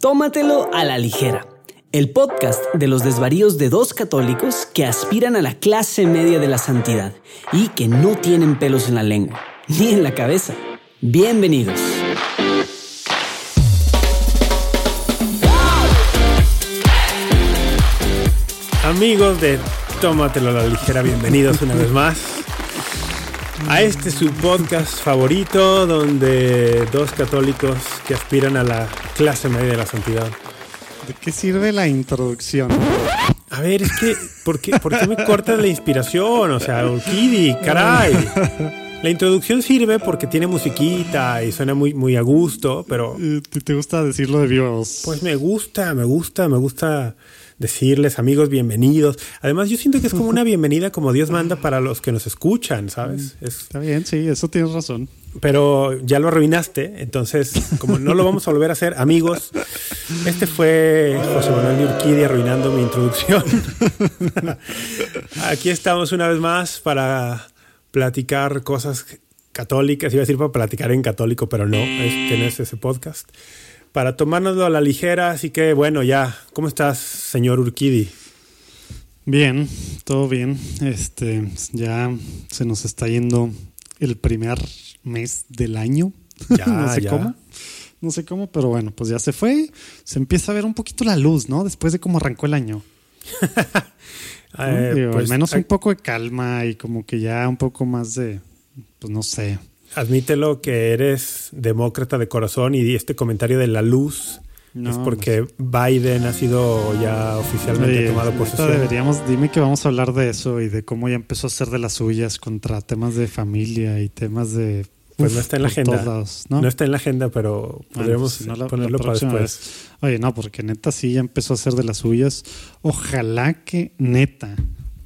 Tómatelo a la ligera. El podcast de los desvaríos de dos católicos que aspiran a la clase media de la santidad y que no tienen pelos en la lengua, ni en la cabeza. Bienvenidos. Amigos de Tómatelo a la ligera, bienvenidos una vez más a este su podcast favorito donde dos católicos que aspiran a la clase media de la santidad. ¿De qué sirve la introducción? A ver, es que, ¿por qué, por qué me cortas la inspiración? O sea, Urquidi, caray. La introducción sirve porque tiene musiquita y suena muy, muy a gusto, pero... ¿Te, te gusta decirlo de voz? Pues me gusta, me gusta, me gusta decirles amigos bienvenidos. Además, yo siento que es como una bienvenida como Dios manda para los que nos escuchan, ¿sabes? Es- Está bien, sí, eso tienes razón. pero ya lo arruinaste, entonces como no lo vamos a volver a hacer, amigos, este fue José Manuel Urquidi arruinando mi introducción. Aquí estamos una vez más para platicar cosas católicas, iba a decir para platicar en católico, pero no, este no es ese podcast. Para tomárnoslo a la ligera, así que bueno, ya, ¿cómo estás, señor Urquidi? Bien, todo bien. Este, ya se nos está yendo el primer mes del año. Ya, no sé ya. cómo. No sé cómo, pero bueno, pues ya se fue. Se empieza a ver un poquito la luz, ¿no? Después de cómo arrancó el año. Eh, Digo, pues, al menos un poco de calma y como que ya un poco más de, pues no sé. Admítelo que eres demócrata de corazón y este comentario de la luz No, es porque Biden ha sido ya oficialmente Oye, tomado neta, posesión. deberíamos, dime que vamos a hablar de eso y de cómo ya empezó a hacer de las suyas contra temas de familia y temas de. Pues no está en la por agenda. todos lados, ¿no? ¿no? está en la agenda, pero Bueno, podríamos pues, no, la- ponerlo la para después. vez. Oye, no, porque neta sí ya empezó a hacer de las suyas. Ojalá que neta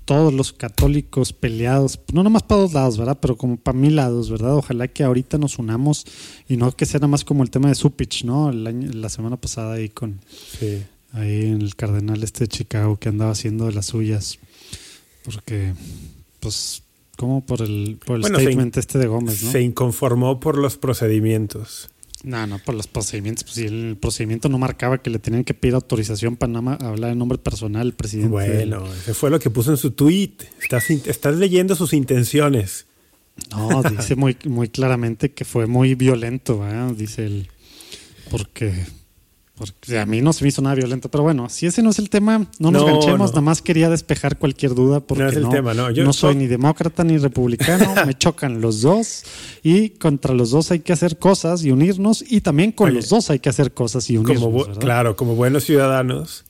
todos los católicos peleados, no nomás para dos lados, ¿verdad? Pero como para mil lados, ¿verdad? Ojalá que ahorita nos unamos y no que sea nada más como el tema de Supich, ¿no? El año- la semana pasada ahí con Sí. ahí en el cardenal este de Chicago que andaba haciendo de las suyas. Porque, pues, como por el, por el Bueno, statement este de Gómez, ¿no? Se inconformó por los procedimientos. No, no, por los procedimientos. Pues si el procedimiento no marcaba que le tenían que pedir autorización para nada más hablar en nombre personal del presidente. Bueno, ese fue lo que puso en su tweet. Estás, leyendo sus intenciones. No, dice muy, muy claramente que fue muy violento. Dice él. Porque, porque a mí no se me hizo nada violento. Pero bueno, si ese no es el tema, no nos No, ganchemos. no. Nada más quería despejar cualquier duda porque No es el tema, no. Yo- soy ni demócrata ni republicano. me chocan los dos. Y contra los dos hay que hacer cosas y unirnos. Y también con Oye, los dos hay que hacer cosas y unirnos. Como claro, como buenos ciudadanos,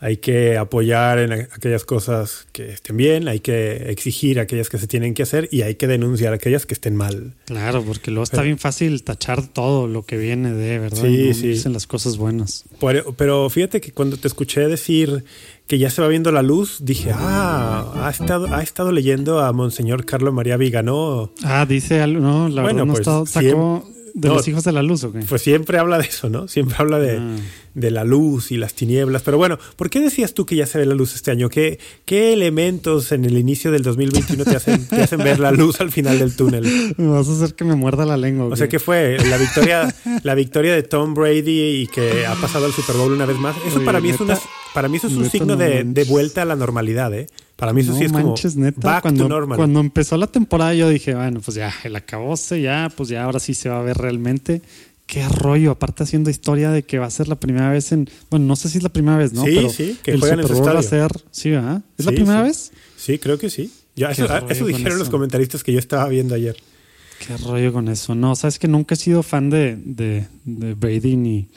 hay que apoyar en aquellas cosas que estén bien, hay que exigir aquellas que se tienen que hacer y hay que denunciar aquellas que estén mal. Claro, porque luego está Pero- bien fácil tachar todo lo que viene de, ¿verdad? Sí, no sí. Dicen las cosas buenas. Por- pero fíjate que cuando te escuché decir que ya se va viendo la luz, dije, ah, ha estado, ha estado leyendo a Monseñor Carlos María Vigano. Ah, dice algo, no, la Bueno, verdad no pues, está, sacó de no. los hijos de la luz, ¿o qué? Pues siempre habla de eso, ¿no? Siempre habla de, Ah. De la luz y las tinieblas. Pero bueno, ¿por qué decías tú que ya se ve la luz este año? ¿Qué, qué elementos en el inicio del 2021 te hacen, te hacen ver la luz al final del túnel? Me vas a hacer que me muerda la lengua. ¿o O sea, qué? ¿qué fue? La victoria, la victoria de Tom Brady y que ha pasado al Super Bowl una vez más. Eso Oye, para mí es una, para mí eso es un signo no de, de vuelta a la normalidad, ¿eh? Para mí eso no sí es manches, como neta. back cuando, to normal. cuando empezó la temporada yo dije, bueno, pues ya, el acabose, ya, pues ya ahora sí se va a ver realmente. Qué rollo, aparte haciendo historia de que va a ser la primera vez en, bueno, no sé si es la primera vez, ¿no? Sí, Pero sí, que el juegan Super su Bowl va a ser, sí, ¿verdad? ¿Es la primera sí. vez? Sí, creo que sí. Ya, eso, rollo eso dijeron los comentaristas que yo estaba viendo ayer. Qué rollo con eso. No, sabes que nunca he sido fan de, de, de Brady ni,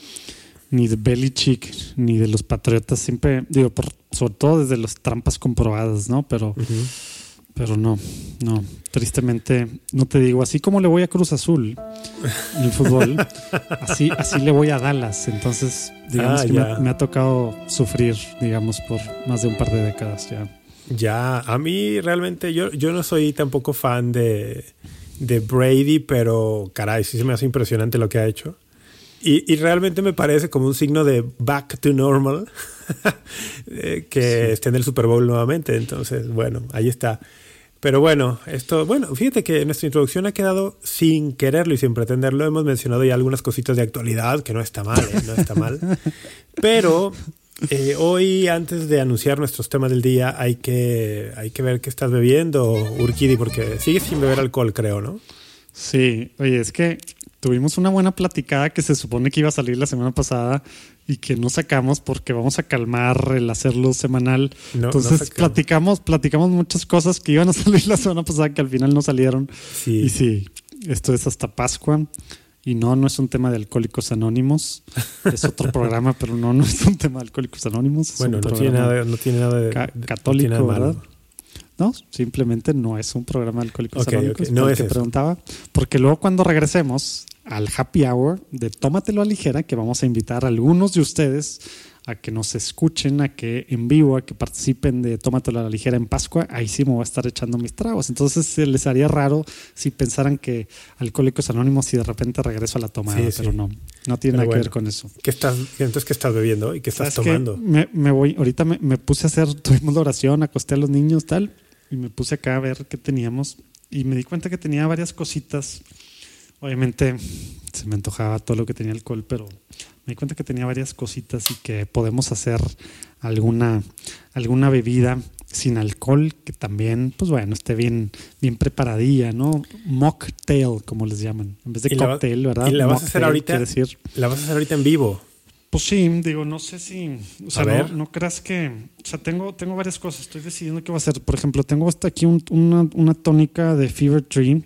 ni de Belichick ni de los Patriotas. Siempre, digo, por, sobre todo desde las trampas comprobadas, ¿no? Pero, pero no, no. Tristemente, no te digo, así como le voy a Cruz Azul en el fútbol, así, así le voy a Dallas. Entonces, digamos Ah, que me ya. ha, me ha tocado sufrir, digamos, por más de un par de décadas ya. Ya, a mí realmente yo, yo no soy tampoco fan de, de Brady, pero caray, sí se me hace impresionante lo que ha hecho. Y, y realmente me parece como un signo de back to normal eh, que esté en el Super Bowl nuevamente. Entonces, bueno, ahí está. Pero bueno, esto, bueno, fíjate que nuestra introducción ha quedado sin quererlo y sin pretenderlo. Hemos mencionado ya algunas cositas de actualidad, que no está mal, ¿eh? no está mal. Pero eh, hoy, antes de anunciar nuestros temas del día, hay que, hay que ver qué estás bebiendo, Urquidi, porque sigues sin beber alcohol, creo, ¿no? Sí, oye, es que tuvimos una buena platicada que se supone que iba a salir la semana pasada y que no sacamos porque vamos a calmar el hacerlo semanal. No, Entonces no platicamos, platicamos muchas cosas que iban a salir la semana pasada que al final no salieron. Sí. Y sí, esto es hasta Pascua. Y no, no es un tema de Alcohólicos Anónimos. Es otro programa, pero no, no es un tema de Alcohólicos Anónimos. Bueno, no tiene, nada, no tiene nada de ca- no católico, nada malo. ¿verdad? No, simplemente no es un programa de Alcohólicos Ok, Anónimos. no es que preguntaba. Porque luego cuando regresemos al happy hour de Tómatelo a ligera, que vamos a invitar a algunos de ustedes a que nos escuchen, a que en vivo, a que participen de Tómatelo a la ligera en Pascua, ahí sí me voy a estar echando mis tragos. Entonces se les haría raro si pensaran que Alcohólicos Anónimos y de repente regreso a la tomada, Sí, sí. pero no, no tiene Pero nada que ver con eso. ¿Qué estás, entonces, ¿qué estás bebiendo y qué estás tomando? Me, me voy, ahorita me, me puse a hacer, tuvimos la oración, acosté a los niños, tal, y me puse acá a ver qué teníamos. Y me di cuenta que tenía varias cositas. Obviamente se me antojaba todo lo que tenía alcohol, pero me di cuenta que tenía varias cositas y que podemos hacer alguna, alguna bebida sin alcohol que también, pues bueno, esté bien, bien preparadilla, ¿no? Mocktail, como les llaman. En vez de cocktail, ¿verdad? y la vas a hacer ahorita. decir La vas a hacer ahorita en vivo. pues sí, digo, no sé si. O sea, A no, no creas que. O sea, tengo, tengo varias cosas. Estoy decidiendo qué va a hacer. Por ejemplo, tengo hasta aquí un- una, una tónica de Fever Tree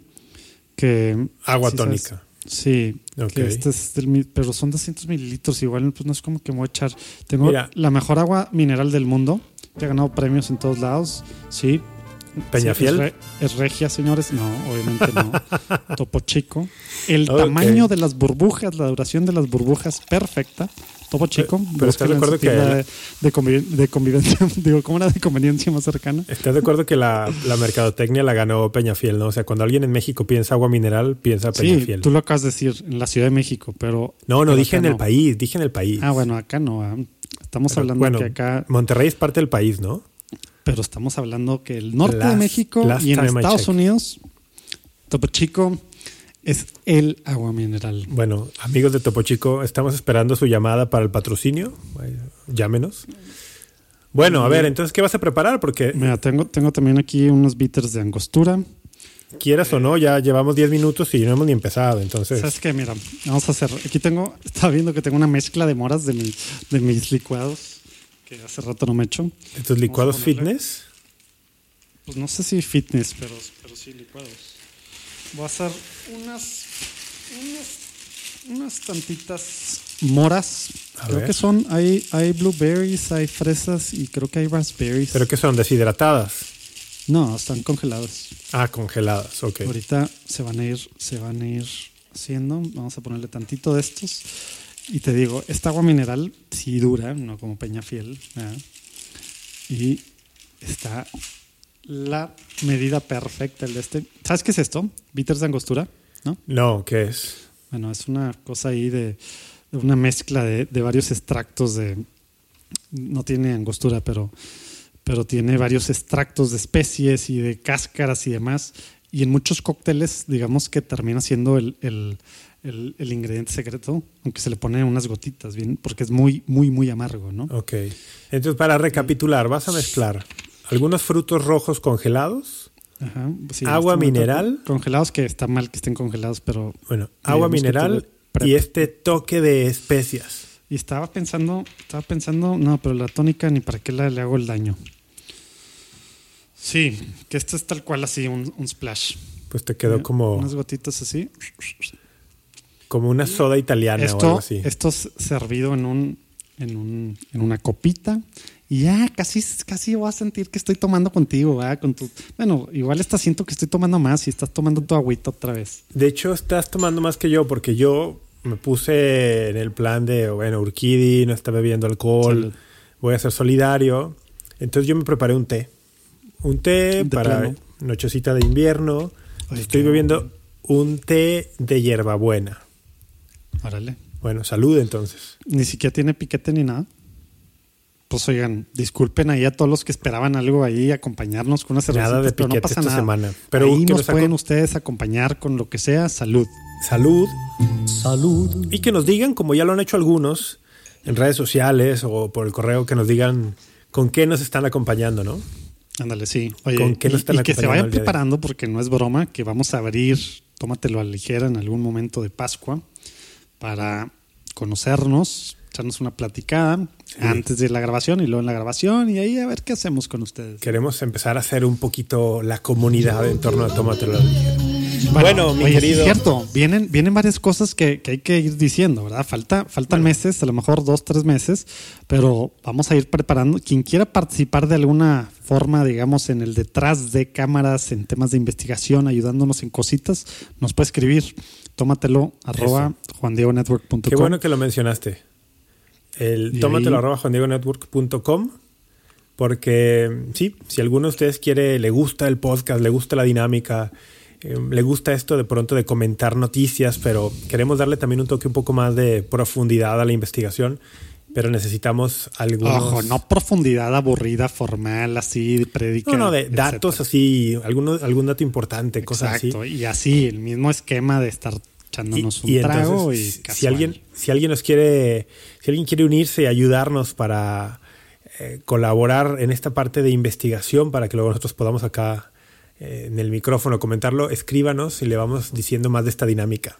que. Agua sí, ¿sabes? tónica. Sí, Ok. que este es del pero son 200 mililitros. Igual, pues no es como que me voy a echar. Tengo Mira. la mejor agua mineral del mundo, que ha ganado premios en todos lados. Sí. Peñafiel. Sí, es, re- es regia, señores. No, obviamente no. Topo Chico. El tamaño de las burbujas, la duración de las burbujas, perfecta. Topo Chico. pero estás de acuerdo que- de, de conviven- de convivencia, digo, ¿cómo era de conveniencia más cercana? ¿Estás de acuerdo que la, la mercadotecnia la ganó Peñafiel, no? O sea, cuando alguien en México piensa agua mineral, piensa Sí, Peñafiel. tú lo acabas de decir, en la Ciudad de México, pero. No, no, pero dije en el país, dije en el país. Ah, bueno, acá no. ah. Estamos Pero, hablando bueno, que acá, Monterrey es parte del país, ¿no? pero estamos hablando que el norte de México y en Estados. Unidos, Topo Chico es el agua mineral. Bueno, amigos de Topo Chico, estamos esperando su llamada para el patrocinio. Llámenos. Bueno, a ver, entonces, ¿qué vas a preparar? Porque Mira, tengo, tengo también aquí unos bitters de angostura. quieras o no, ya llevamos 10 minutos y no hemos ni empezado. Entonces, ¿Sabes qué? Mira, vamos a hacer. Aquí tengo, estaba viendo que tengo una mezcla de moras de, mi- de mis licuados que hace rato no me echo. estos licuados fitness. Pues no sé si fitness, pero, pero sí licuados. Voy a hacer unas, unas, unas tantitas moras. A creo ver. que son, hay, hay blueberries, hay fresas y creo que hay raspberries. ¿Pero que son? ¿Deshidratadas? No, están congeladas. Ah, congeladas, ok. Ahorita se van a ir, se van a ir haciendo. Vamos a ponerle tantito de estos. Y te digo, esta agua mineral sí dura, no como Peñafiel. ¿verdad? Y está la medida perfecta el de este. ¿Sabes qué es esto? Bitters de angostura, ¿no? No, ¿qué es? Bueno, es una cosa ahí de, de una mezcla de, de varios extractos de. No tiene angostura, pero, pero tiene varios extractos de especies y de cáscaras y demás. Y en muchos cócteles, digamos que termina siendo el, el- el- el ingrediente secreto, aunque se le pone unas gotitas, bien, porque es muy, muy, muy amargo, ¿no? Ok. Entonces, para recapitular, vas a mezclar algunos frutos rojos congelados, Ajá, sí, Agua este mineral. Congelados, que está mal que estén congelados, pero. bueno, agua mineral y este toque de especias. Y estaba pensando, estaba pensando, no, pero la tónica ni para qué la- le hago el daño. Sí, que esto es tal cual así, un, un splash. Pues te quedó como, Unas gotitas así. como una soda italiana o algo Esto, así. esto es servido en un, en un, en una copita. Y ya casi, casi voy a sentir que estoy tomando contigo, ¿verdad? Con tu, bueno, igual está siento que estoy tomando más y estás tomando tu agüita otra vez. De hecho, estás tomando más que yo porque yo me puse en el plan de, bueno, Urquidi no está bebiendo alcohol, Salud. voy a ser solidario. Entonces yo me preparé un té. Un té De para plano. nochecita de invierno. Estoy bebiendo un té de hierbabuena. Órale. Bueno, salud entonces. Ni siquiera tiene piquete ni nada. Pues oigan, disculpen ahí a todos los que esperaban algo ahí, acompañarnos con una cerveza. Nada de pero no pasa esta nada. semana. Pero ahí que nos nos pueden ustedes acompañar con lo que sea. Salud. Salud. Salud. Y que nos digan, como ya lo han hecho algunos, en redes sociales o por el correo, que nos digan con qué nos están acompañando, ¿no? Ándale, sí. Oye, ¿Con qué nos y- están y, que se acompañando vayan preparando porque no es broma, que vamos a abrir, tómatelo a la ligera en algún momento de Pascua para conocernos, echarnos una platicada antes de la grabación y luego en la grabación y ahí a ver qué hacemos con ustedes. Queremos empezar a hacer un poquito la comunidad en torno a Tómatelo. Bueno, mi oye, querido. es cierto, vienen, vienen varias cosas que, que hay que ir diciendo, ¿verdad? Falta, faltan meses, a lo mejor dos, tres meses, pero vamos a ir preparando. Quien quiera participar de alguna forma, digamos, en el detrás de cámaras, en temas de investigación, ayudándonos en cositas, nos puede escribir. Tómatelo, arroba juandiegonetwork.com. Qué bueno que lo mencionaste. El tómatelo ahí- arroba juandiegonetwork.com porque sí, si alguno de ustedes quiere, le gusta el podcast, le gusta la dinámica, eh, le gusta esto de pronto de comentar noticias, pero queremos darle también un toque un poco más de profundidad a la investigación, pero necesitamos algunos... Ojo, no profundidad aburrida, formal, así, de prédica. No, no, de etcétera. datos así, alguno, algún dato importante, cosas así. Exacto, y así, el mismo esquema de estar echándonos un Y- y trago entonces, y si- alguien si alguien nos quiere si alguien quiere unirse y ayudarnos para eh, colaborar en esta parte de investigación para que luego nosotros podamos acá eh, en el micrófono comentarlo escríbanos y le vamos diciendo más de esta dinámica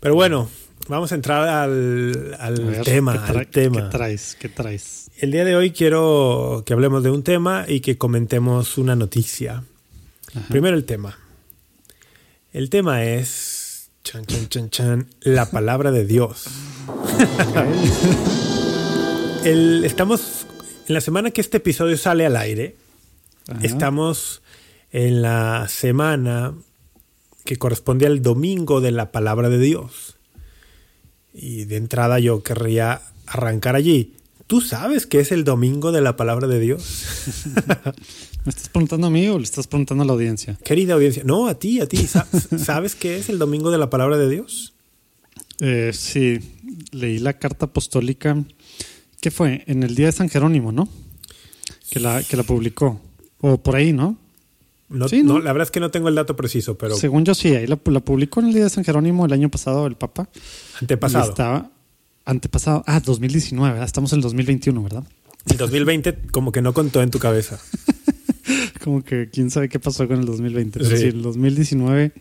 pero bueno vamos a entrar al, al A ver, tema ¿qué al tema ¿Qué traes? ¿Qué traes? el día de hoy quiero que hablemos de un tema y que comentemos una noticia Ajá. Primero el tema. El tema es. Chan, chan, chan, chan. La palabra de Dios. El- estamos. En la semana que este episodio sale al aire, Ajá. estamos en la semana que corresponde al domingo de la palabra de Dios. Y de entrada yo querría arrancar allí. ¿Tú sabes qué es el domingo de la palabra de Dios? ¿Me estás preguntando a mí o le estás preguntando a la audiencia? Querida audiencia, no, a ti, a ti. Sa- ¿Sabes qué es el domingo de la palabra de Dios? Eh, sí, leí la carta apostólica. ¿Qué fue? En el día de San Jerónimo, ¿no? Que la, que la publicó. O por ahí, ¿no? No, Sí, ¿no? no, la verdad es que no tengo el dato preciso, pero Según yo sí, ahí la, la publicó en el día de San Jerónimo el año pasado el Papa. Antepasado. estaba antepasado. Ah, 2019, ¿verdad? Estamos en el 2021, ¿verdad? El 2020 como que no contó en tu cabeza. Como que quién sabe qué pasó con el 2020. Pero Sí. sí, el 2019.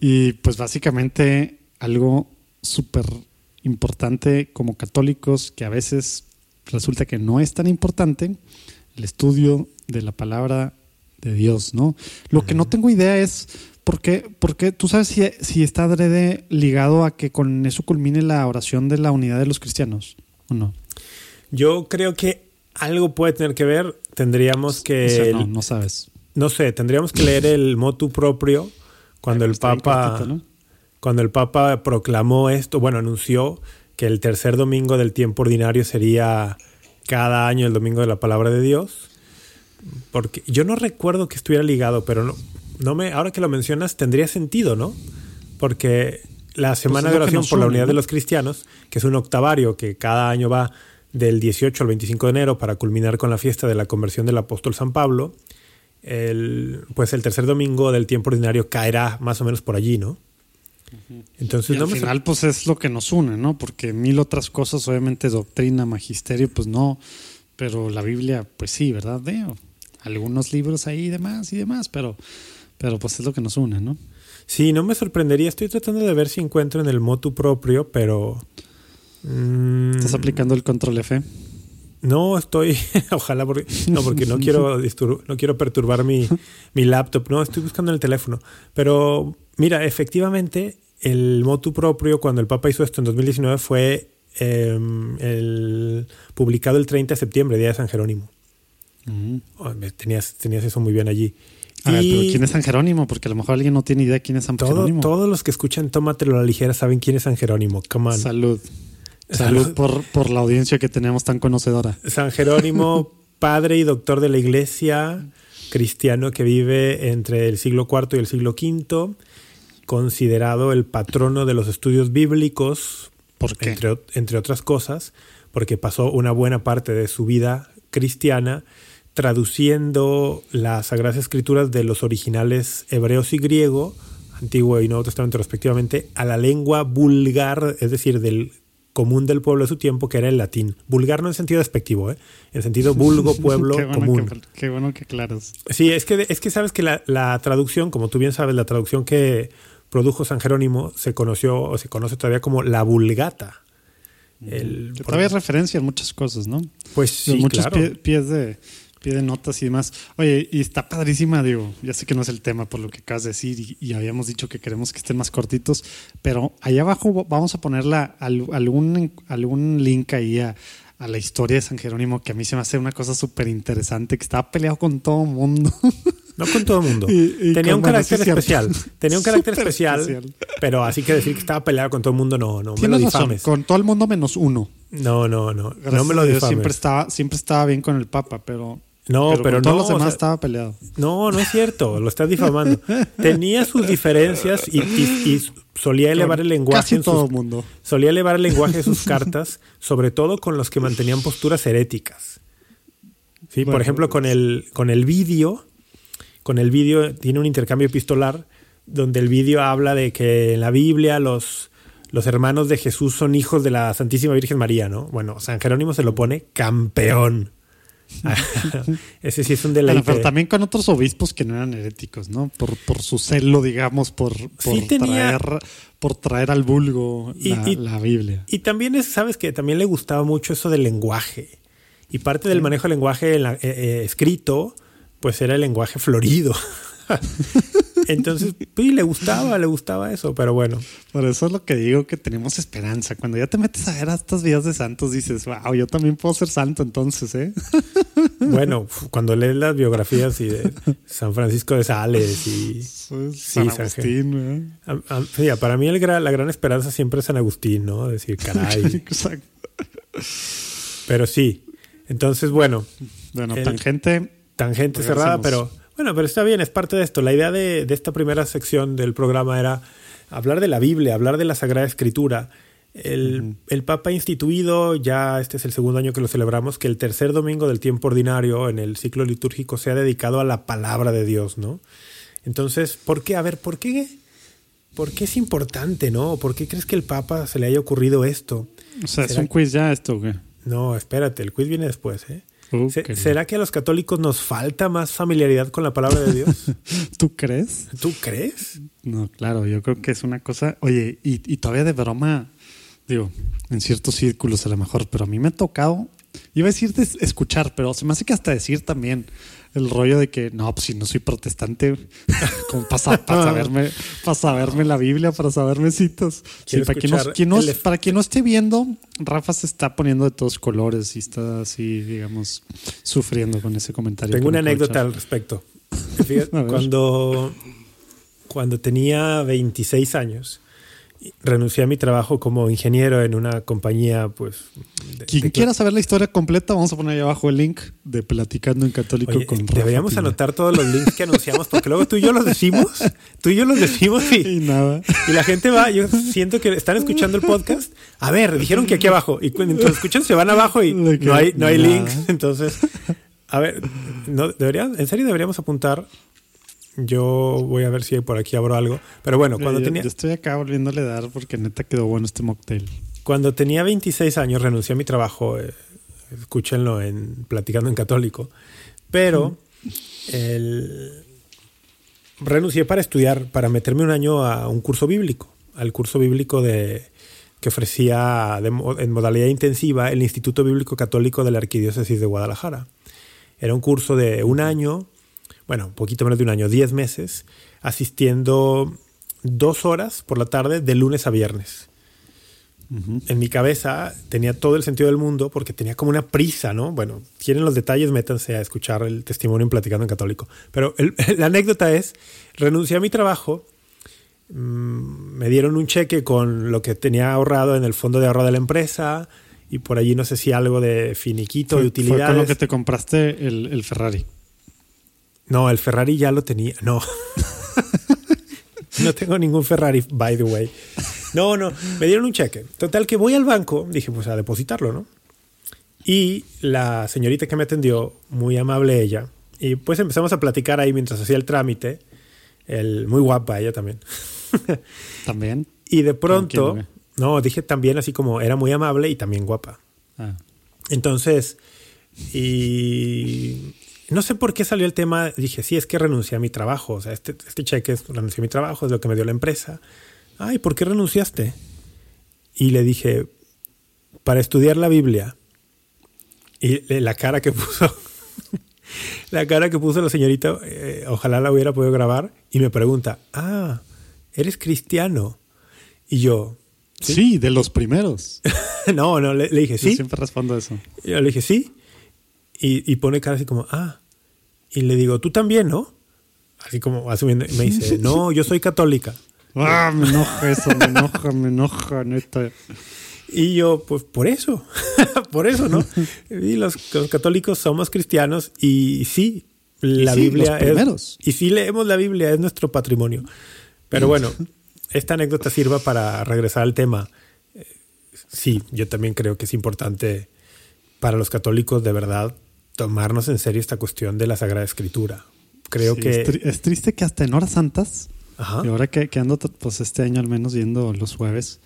Y pues básicamente algo súper importante como católicos que a veces resulta que no es tan importante el estudio de la palabra de Dios, ¿no? Lo que no tengo idea es por qué, por qué tú sabes si, si está adrede ligado a que con eso culmine la oración de la unidad de los cristianos o no. Yo creo que algo puede tener que ver. Tendríamos que, O sea, el- no, no, no sabes. sé, tendríamos que leer el motu propio cuando el Papa, cuando el Papa proclamó esto, bueno, anunció que el tercer domingo del tiempo ordinario sería cada año el domingo de la palabra de Dios. Porque yo no recuerdo que estuviera ligado, pero no, no me, ahora que lo mencionas, tendría sentido, ¿no? Porque la semana es de oración por la unidad ¿no? de los cristianos, que es un octavario que cada año va del 18 al 25 de enero para culminar con la fiesta de la conversión del apóstol San Pablo, el, pues el tercer domingo del tiempo ordinario caerá más o menos por allí, ¿no? Entonces Y no al me final, pues es lo que nos une, ¿no? Porque mil otras cosas, obviamente, doctrina, magisterio, pues no. Pero la Biblia, pues sí, ¿verdad? Veo algunos libros ahí y demás y demás, pero, pero pues es lo que nos une, ¿no? Sí, no me sorprendería. Estoy tratando de ver si encuentro en el motu propio, pero. Mm, Estás aplicando el control F. No, estoy. Ojalá, porque, no, porque no quiero, no quiero perturbar mi, mi laptop. No, estoy buscando en el teléfono. Pero mira, efectivamente, el motu propio, cuando el Papa hizo esto en 2019, fue eh, el, publicado el 30 de septiembre, día de San Jerónimo. Ujú. Oh, tenías, tenías eso muy bien allí. A ver, pero ¿quién es San Jerónimo? Porque a lo mejor alguien no tiene idea quién es San Todo- Jerónimo. todos los que escuchan Tómatelo a la ligera saben quién es San Jerónimo. Come on. Salud. Salud. Por, por la audiencia que tenemos tan conocedora. San Jerónimo, padre y doctor de la iglesia, cristiano que vive entre el siglo IV y el siglo V, considerado el patrono de los estudios bíblicos ¿Por qué? Entre, entre otras cosas, porque pasó una buena parte de su vida cristiana traduciendo las Sagradas Escrituras de los originales hebreos y griego, Antiguo y Nuevo Testamento respectivamente, a la lengua vulgar, es decir, del común del pueblo de su tiempo, que era el latín. Vulgar no en sentido despectivo, ¿eh? en sentido vulgo, pueblo qué bueno común. Que, qué bueno que claros. Sí, es que, es que sabes que la, la, traducción, como tú bien sabes, la traducción que produjo San Jerónimo se conoció o se conoce todavía como la vulgata. El, todavía hay referencia en muchas cosas, ¿no? Pues sí, muchos claro. pie, pies de de notas y demás. Oye, y está padrísima, digo, ya sé que no es el tema por lo que acabas de decir y, y habíamos dicho que queremos que estén más cortitos, pero allá abajo vamos a ponerla algún, algún link ahí a, a la historia de San Jerónimo que a mí se me hace una cosa súper interesante, que estaba peleado con todo el mundo. No con todo el mundo. Y- y Tenía un carácter especial. Tenía un carácter especial, especial. pero así que decir que estaba peleado con todo el mundo, no, no me lo Tienes razón, difames. con todo el mundo menos uno. No, no, no. Gracias no me lo Dios, difames. siempre estaba, siempre estaba bien con el Papa, pero, No, pero, con no. todos los o demás sea, estaba peleado. No, no es cierto, lo estás difamando. Tenía sus diferencias y, y- y solía elevar el lenguaje Casi en todo sus, mundo. solía elevar el lenguaje de sus cartas, sobre todo con los que mantenían posturas heréticas. Sí, por ejemplo, con el con el vídeo, con el vídeo tiene un intercambio epistolar donde el vídeo habla de que en la Biblia los los hermanos de Jesús son hijos de la Santísima Virgen María, ¿no? Bueno, San Jerónimo se lo pone campeón. Ese sí es un Bueno, deleite. pero también con otros obispos que no eran heréticos, ¿no? Por, por su celo, digamos, por, por, Sí tenía- traer, por traer al vulgo Y- la, y- la Biblia. Y también es, sabes que también le gustaba mucho eso del lenguaje. Y parte del manejo del lenguaje eh, eh, escrito, pues era el lenguaje florido. Entonces, sí, le gustaba, le gustaba eso, pero bueno. Por eso es lo que digo que tenemos esperanza. Cuando ya te metes a ver a estas vidas de santos, dices, wow, yo también puedo ser santo entonces, ¿eh? Bueno, cuando lees las biografías y de San Francisco de Sales y... Sí, San San Agustín, ¿eh? sí, para mí el gra- la gran esperanza siempre es San Agustín, ¿no? Decir, caray. Exacto. Pero sí. Entonces, bueno, Bueno, El- tangente. tangente Regresemos. cerrada, pero bueno, pero está bien, es parte de esto. La idea de, de esta primera sección del programa era hablar de la Biblia, hablar de la Sagrada Escritura. El, el Papa ha instituido, ya este es el segundo año que lo celebramos, que el tercer domingo del tiempo ordinario en el ciclo litúrgico sea dedicado a la palabra de Dios, ¿no? Entonces, ¿por qué? A ver, ¿por qué? ¿Por qué es importante, no? ¿Por qué crees que el Papa se le haya ocurrido esto? O sea, es ¿Será un quiz ya esto, güey. No, espérate, el quiz viene después, ¿eh? Uh, Se- qué ¿Será que a los católicos nos falta más familiaridad con la palabra de Dios? ¿Tú crees? ¿Tú crees? No, claro, yo creo que es una cosa. Oye, y, y todavía de broma, digo, en ciertos círculos a lo mejor, pero a mí me ha tocado, iba a decir de escuchar, pero se me hace que hasta decir también el rollo de que no, pues si no soy protestante, como para, para saberme, para saberme la Biblia, para saberme citas. Sí, para, quien no, escuchar quien no- el para quien no esté viendo, Rafa se está poniendo de todos colores y está así, digamos, sufriendo con ese comentario. Tengo una anécdota al respecto. Fíjate, cuando, cuando tenía 26 años, renuncié a mi trabajo como ingeniero en una compañía, pues... de- Quien de- quiera saber la historia completa, vamos a poner ahí abajo el link de Platicando en Católico Oye, con deberíamos anotar todos los links que anunciamos, porque luego tú y yo los decimos, tú y yo los decimos y, Y nada. y la gente va, yo siento que están escuchando el podcast. A ver, dijeron que aquí abajo. Y cuando escuchan se van abajo y no hay, no hay nada. links. Entonces, a ver, no, en serio deberíamos apuntar. Yo voy a ver si por aquí abro algo. Pero bueno, cuando yo, tenía, yo estoy acá volviéndole a dar porque neta quedó bueno este mocktail. cuando tenía 26 años renuncié a mi trabajo. eh, escúchenlo en Platicando en Católico. Pero el- renuncié para estudiar, para meterme un año a un curso bíblico, al curso bíblico de que ofrecía de en modalidad intensiva el Instituto Bíblico Católico de la Arquidiócesis de Guadalajara. Era un curso de un año, bueno, un poquito menos de un año, 10 meses, asistiendo dos horas por la tarde de lunes a viernes en mi cabeza tenía todo el sentido del mundo porque tenía como una prisa, ¿no? Bueno, quieren los detalles, métanse a escuchar el testimonio en Platicando en Católico. Pero el- la anécdota es, renuncié a mi trabajo, mm, me dieron un cheque con lo que tenía ahorrado en el fondo de ahorro de la empresa y por allí no sé si algo de finiquito, de Fue, fue utilidades. con lo que te compraste el, el Ferrari. No, el Ferrari ya lo tenía. No. no tengo ningún Ferrari, by the way. No, no, me dieron un cheque. Total que voy al banco, dije, pues a depositarlo, ¿no? Y la señorita que me atendió, muy amable ella, y pues empezamos a platicar ahí mientras hacía el trámite. El, muy guapa ella también. ¿También? Y de pronto, no, dije también así como era muy amable y también guapa. Ah. Entonces, y no sé por qué salió el tema, dije, sí, es que renuncié a mi trabajo, o sea, este, este cheque es renuncié a mi trabajo, es lo que me dio la empresa. Ay, ¿por qué renunciaste? Y le dije, para estudiar la Biblia. Y la cara que puso, la cara que puso la señorita, eh, ojalá la hubiera podido grabar, y me pregunta, ah, eres cristiano. Y yo, sí, de los primeros. no, no, le, dije, sí. Yo siempre respondo eso. Yo le dije, sí. Y, y, pone cara así como, ah. Y le digo, tú también, ¿no? Así como asumiendo. Y me dice, no, yo soy católica. ah, me enoja eso, me enoja, me enoja, neta. Y yo, pues por eso, por eso, ¿no? Y los, los, católicos somos cristianos y sí, la y sí, Biblia es. Y sí leemos la Biblia, es nuestro patrimonio. Pero bueno, esta anécdota sirva para regresar al tema. Sí, yo también creo que es importante para los católicos de verdad tomarnos en serio esta cuestión de la Sagrada Escritura. Creo sí, que... Es, tri es, triste que hasta en horas santas, Ajá. y ahora que, que, ando pues este año al menos yendo los jueves,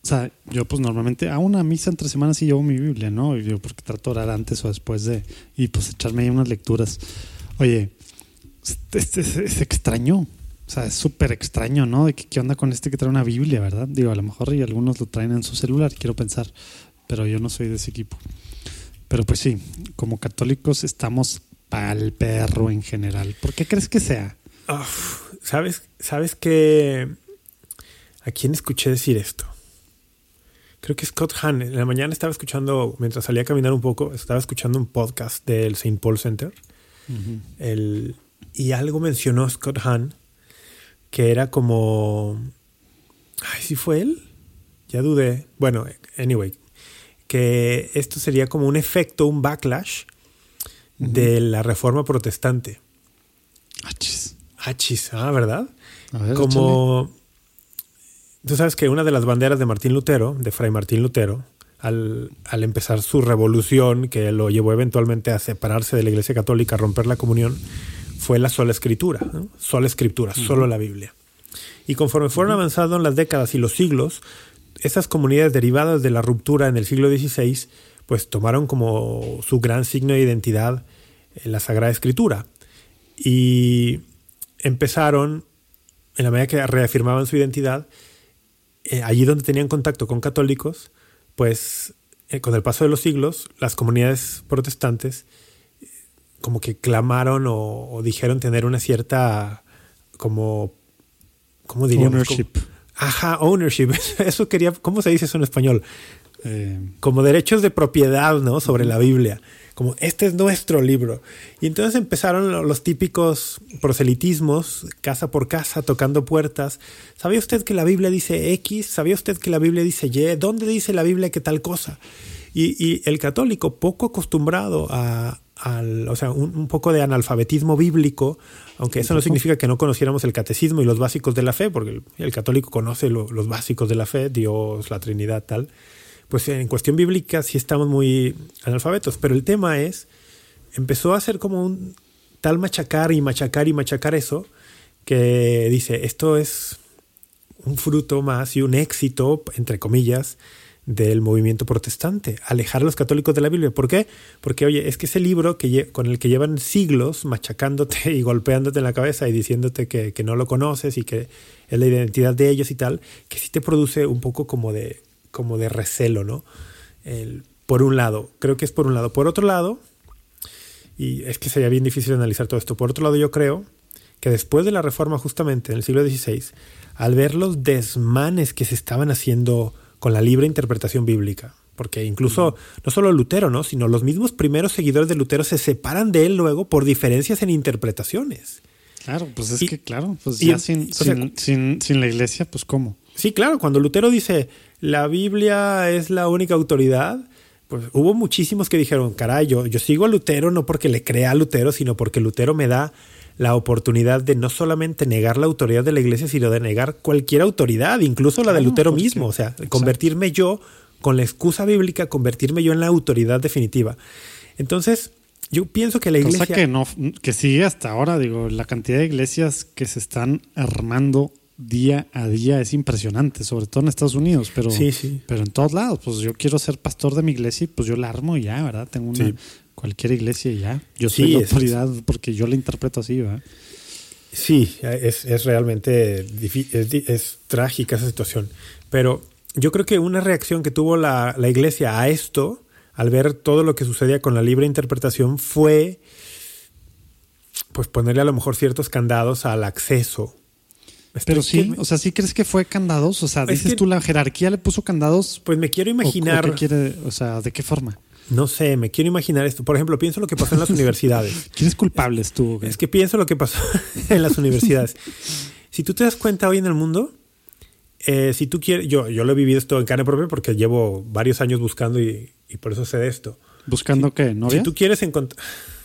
o sea, yo pues normalmente a una misa entre semanas sí llevo mi Biblia, ¿no? Y yo porque trato de orar antes o después de... y pues echarme ahí unas lecturas. Oye, este es, es extraño. O sea, es súper extraño, ¿no? De que, ¿Qué onda con este que trae una Biblia, verdad? Digo, a lo mejor y algunos lo traen en su celular, quiero pensar, pero yo no soy de ese equipo. Pero pues sí, como católicos estamos pa'l perro en general. ¿Por qué crees que sea? ¿Sabes, ¿Sabes que ¿A quién escuché decir esto? Creo que Scott Hahn. En la mañana estaba escuchando, mientras salía a caminar un poco, estaba escuchando un podcast del St. Paul Center. Uh -huh. el, y algo mencionó Scott Hahn que era como... Ay, ¿sí fue él? Ya dudé. Bueno, anyway, que esto sería como un efecto, un backlash uh -huh. de la reforma protestante. Achis. Achis, ah, ¿verdad? A ver, como... Échale. Tú sabes que una de las banderas de Martín Lutero, de Fray Martín Lutero, al, al, empezar su revolución, que lo llevó eventualmente a separarse de la Iglesia Católica, a romper la comunión, fue la sola escritura, ¿no? sola escritura, uh -huh. solo la Biblia. Y conforme fueron avanzando las décadas y los siglos, esas comunidades derivadas de la ruptura en el siglo XVI, pues tomaron como su gran signo de identidad la Sagrada Escritura. Y empezaron, en la medida que reafirmaban su identidad, eh, allí donde tenían contacto con católicos, pues eh, con el paso de los siglos, las comunidades protestantes como que clamaron o, o, dijeron tener una cierta como ¿cómo diríamos? Ownership. Como, ajá, ownership. Eso quería, ¿cómo se dice eso en español? Eh, como derechos de propiedad, ¿no? Sobre la Biblia. Como este es nuestro libro. Y entonces empezaron los típicos proselitismos, casa por casa, tocando puertas. ¿Sabía usted que la Biblia dice X? ¿Sabía usted que la Biblia dice Y? ¿Dónde dice la Biblia que tal cosa? Y, y el católico, poco acostumbrado a, al, o sea, un, un, poco de analfabetismo bíblico, aunque eso no significa que no conociéramos el catecismo y los básicos de la fe, porque el, el católico conoce lo, los básicos de la fe, Dios, la Trinidad, tal. Pues en cuestión bíblica sí estamos muy analfabetos, pero el tema es, empezó a ser como un tal machacar y machacar y machacar eso, que dice, esto es un fruto más y un éxito, entre comillas, del movimiento protestante, alejar a los católicos de la Biblia. ¿Por qué? Porque, oye, es que ese libro que con el que llevan siglos machacándote y golpeándote en la cabeza y diciéndote que, que, no lo conoces y que es la identidad de ellos y tal, que sí te produce un poco como de, como de recelo, ¿no? El, por un lado, creo que es por un lado. Por otro lado, y es que sería bien difícil analizar todo esto, por otro lado yo creo que después de la reforma justamente en el siglo XVI, al ver los desmanes que se estaban haciendo con la libre interpretación bíblica. Porque incluso no solo Lutero, ¿no? sino los mismos primeros seguidores de Lutero se separan de él luego por diferencias en interpretaciones. Claro, pues es y, que claro, pues ya y, sin, o sea, sin, sin, sin, la iglesia, pues cómo. Sí, claro, cuando Lutero dice la Biblia es la única autoridad, pues hubo muchísimos que dijeron, caray, yo, yo sigo a Lutero no porque le crea a Lutero, sino porque Lutero me da la oportunidad de no solamente negar la autoridad de la iglesia, sino de negar cualquier autoridad, incluso la de Lutero mismo. O sea, convertirme yo, con la excusa bíblica, convertirme yo en la autoridad definitiva. Entonces, yo pienso que la iglesia... Cosa que no, que sigue hasta ahora, digo, la cantidad de iglesias que se están armando día a día es impresionante, sobre todo en Estados Unidos, pero, Sí, sí. pero en todos lados, pues yo quiero ser pastor de mi iglesia y pues yo la armo y ya, ¿verdad? Tengo una Sí. Cualquier iglesia ya. Yo soy Sí, la es- autoridad porque yo la interpreto así, ¿verdad? Sí, es, es realmente es, es trágica esa situación. Pero yo creo que una reacción que tuvo la, la iglesia a esto, al ver todo lo que sucedía con la libre interpretación, fue pues ponerle a lo mejor ciertos candados al acceso. Pero sí, o sea, ¿sí crees que fue candados? O sea, Es dices que- tú, la jerarquía le puso candados. pues me quiero ¿O- o imaginar, quiere, o sea, ¿de qué forma? No sé, me quiero imaginar esto. Por ejemplo, pienso lo que pasó en las universidades. ¿Quién es culpable tú? Es que pienso lo que pasó en las universidades. Si tú te das cuenta hoy en el mundo, eh, si tú quieres, yo, yo lo he vivido esto en carne propia porque llevo varios años buscando y, y por eso sé de esto. ¿Buscando qué? ¿Novia? Si tú quieres encontrar...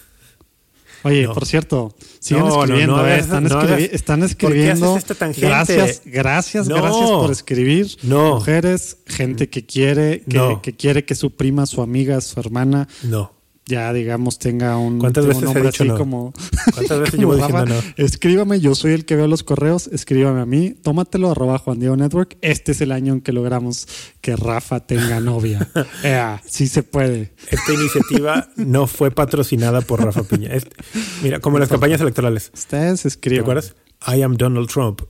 Oye, No. por cierto, siguen No, escribiendo, no eh, están, escribi- ¿por qué escribiendo. haces esta tangente? Gracias, gracias, gracias por escribir. No. Mujeres, gente que quiere, que, que quiere que su prima, su amiga, su hermana, No. Ya digamos tenga un, ¿Cuántas un veces he nombre dicho así no? como. ¿Cuántas veces como llevo diciendo Rafa. no? Escríbame, yo soy el que veo los correos, escríbame a mí, tómatelo, arroba Juan Diego Network. Este es el año en que logramos que Rafa tenga novia. Ea, sí se puede. Esta iniciativa no fue patrocinada por Rafa Piña. Este- mira, como en las campañas electorales. Ustedes ¿Te escriban. acuerdas? I am Donald Trump.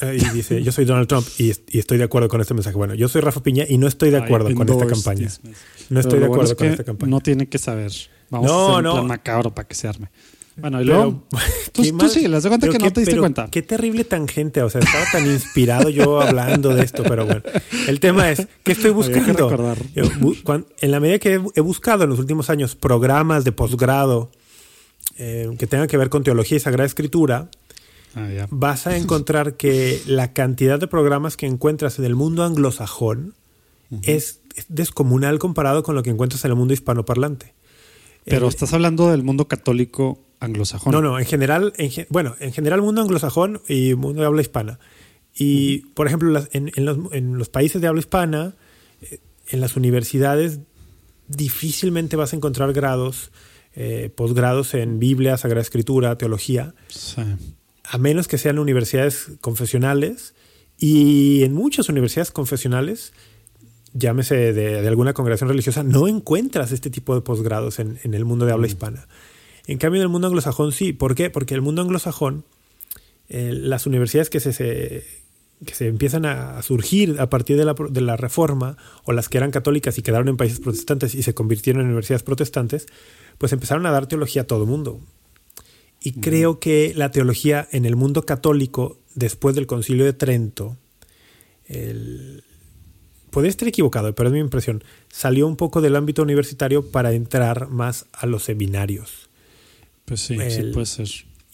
Eh, Y dice, yo soy Donald Trump y, y estoy de acuerdo con este mensaje. Bueno, yo soy Rafa Piña y no estoy de acuerdo I con esta campaña. No estoy de lo bueno acuerdo es con que esta campaña. No tiene que saber. Vamos No, a hacer un no. plan macabro para que se arme. Bueno, y Pero- luego. Tú, tú sí, les doy cuenta pero que no qué- te diste pero cuenta. Qué terrible tangente. O sea, estaba tan inspirado yo hablando de esto, pero bueno. El tema es, ¿qué estoy que buscando? recordar. Yo bu- cuan- en la medida que he, he buscado en los últimos años programas de posgrado eh, que tengan que ver con teología y sagrada escritura, Ah, vas a encontrar que la cantidad de programas que encuentras en el mundo anglosajón es, es descomunal comparado con lo que encuentras en el mundo hispanoparlante. Pero Eh, estás hablando del mundo católico anglosajón. no, no, en general, en bueno, en general mundo anglosajón y mundo de habla hispana. Y, por ejemplo, las- en, en los, en los países de habla hispana, eh, en las universidades, difícilmente vas a encontrar grados, eh, posgrados en Biblia, Sagrada Escritura, teología, Sí. A menos que sean universidades confesionales. Y en muchas universidades confesionales, llámese de, de alguna congregación religiosa, no encuentras este tipo de posgrados en, en el mundo de habla hispana. En cambio, en el mundo anglosajón sí. ¿Por qué? Porque el mundo anglosajón, eh, las universidades que se, se- que se empiezan a, surgir a partir de la, de la reforma, o las que eran católicas y quedaron en países protestantes y se convirtieron en universidades protestantes, pues empezaron a dar teología a todo el mundo. Y creo que la teología en el mundo católico, después del concilio de Trento, el- podría estar equivocado, pero es mi impresión, salió un poco del ámbito universitario para entrar más a los seminarios. Pues sí, sí puede ser.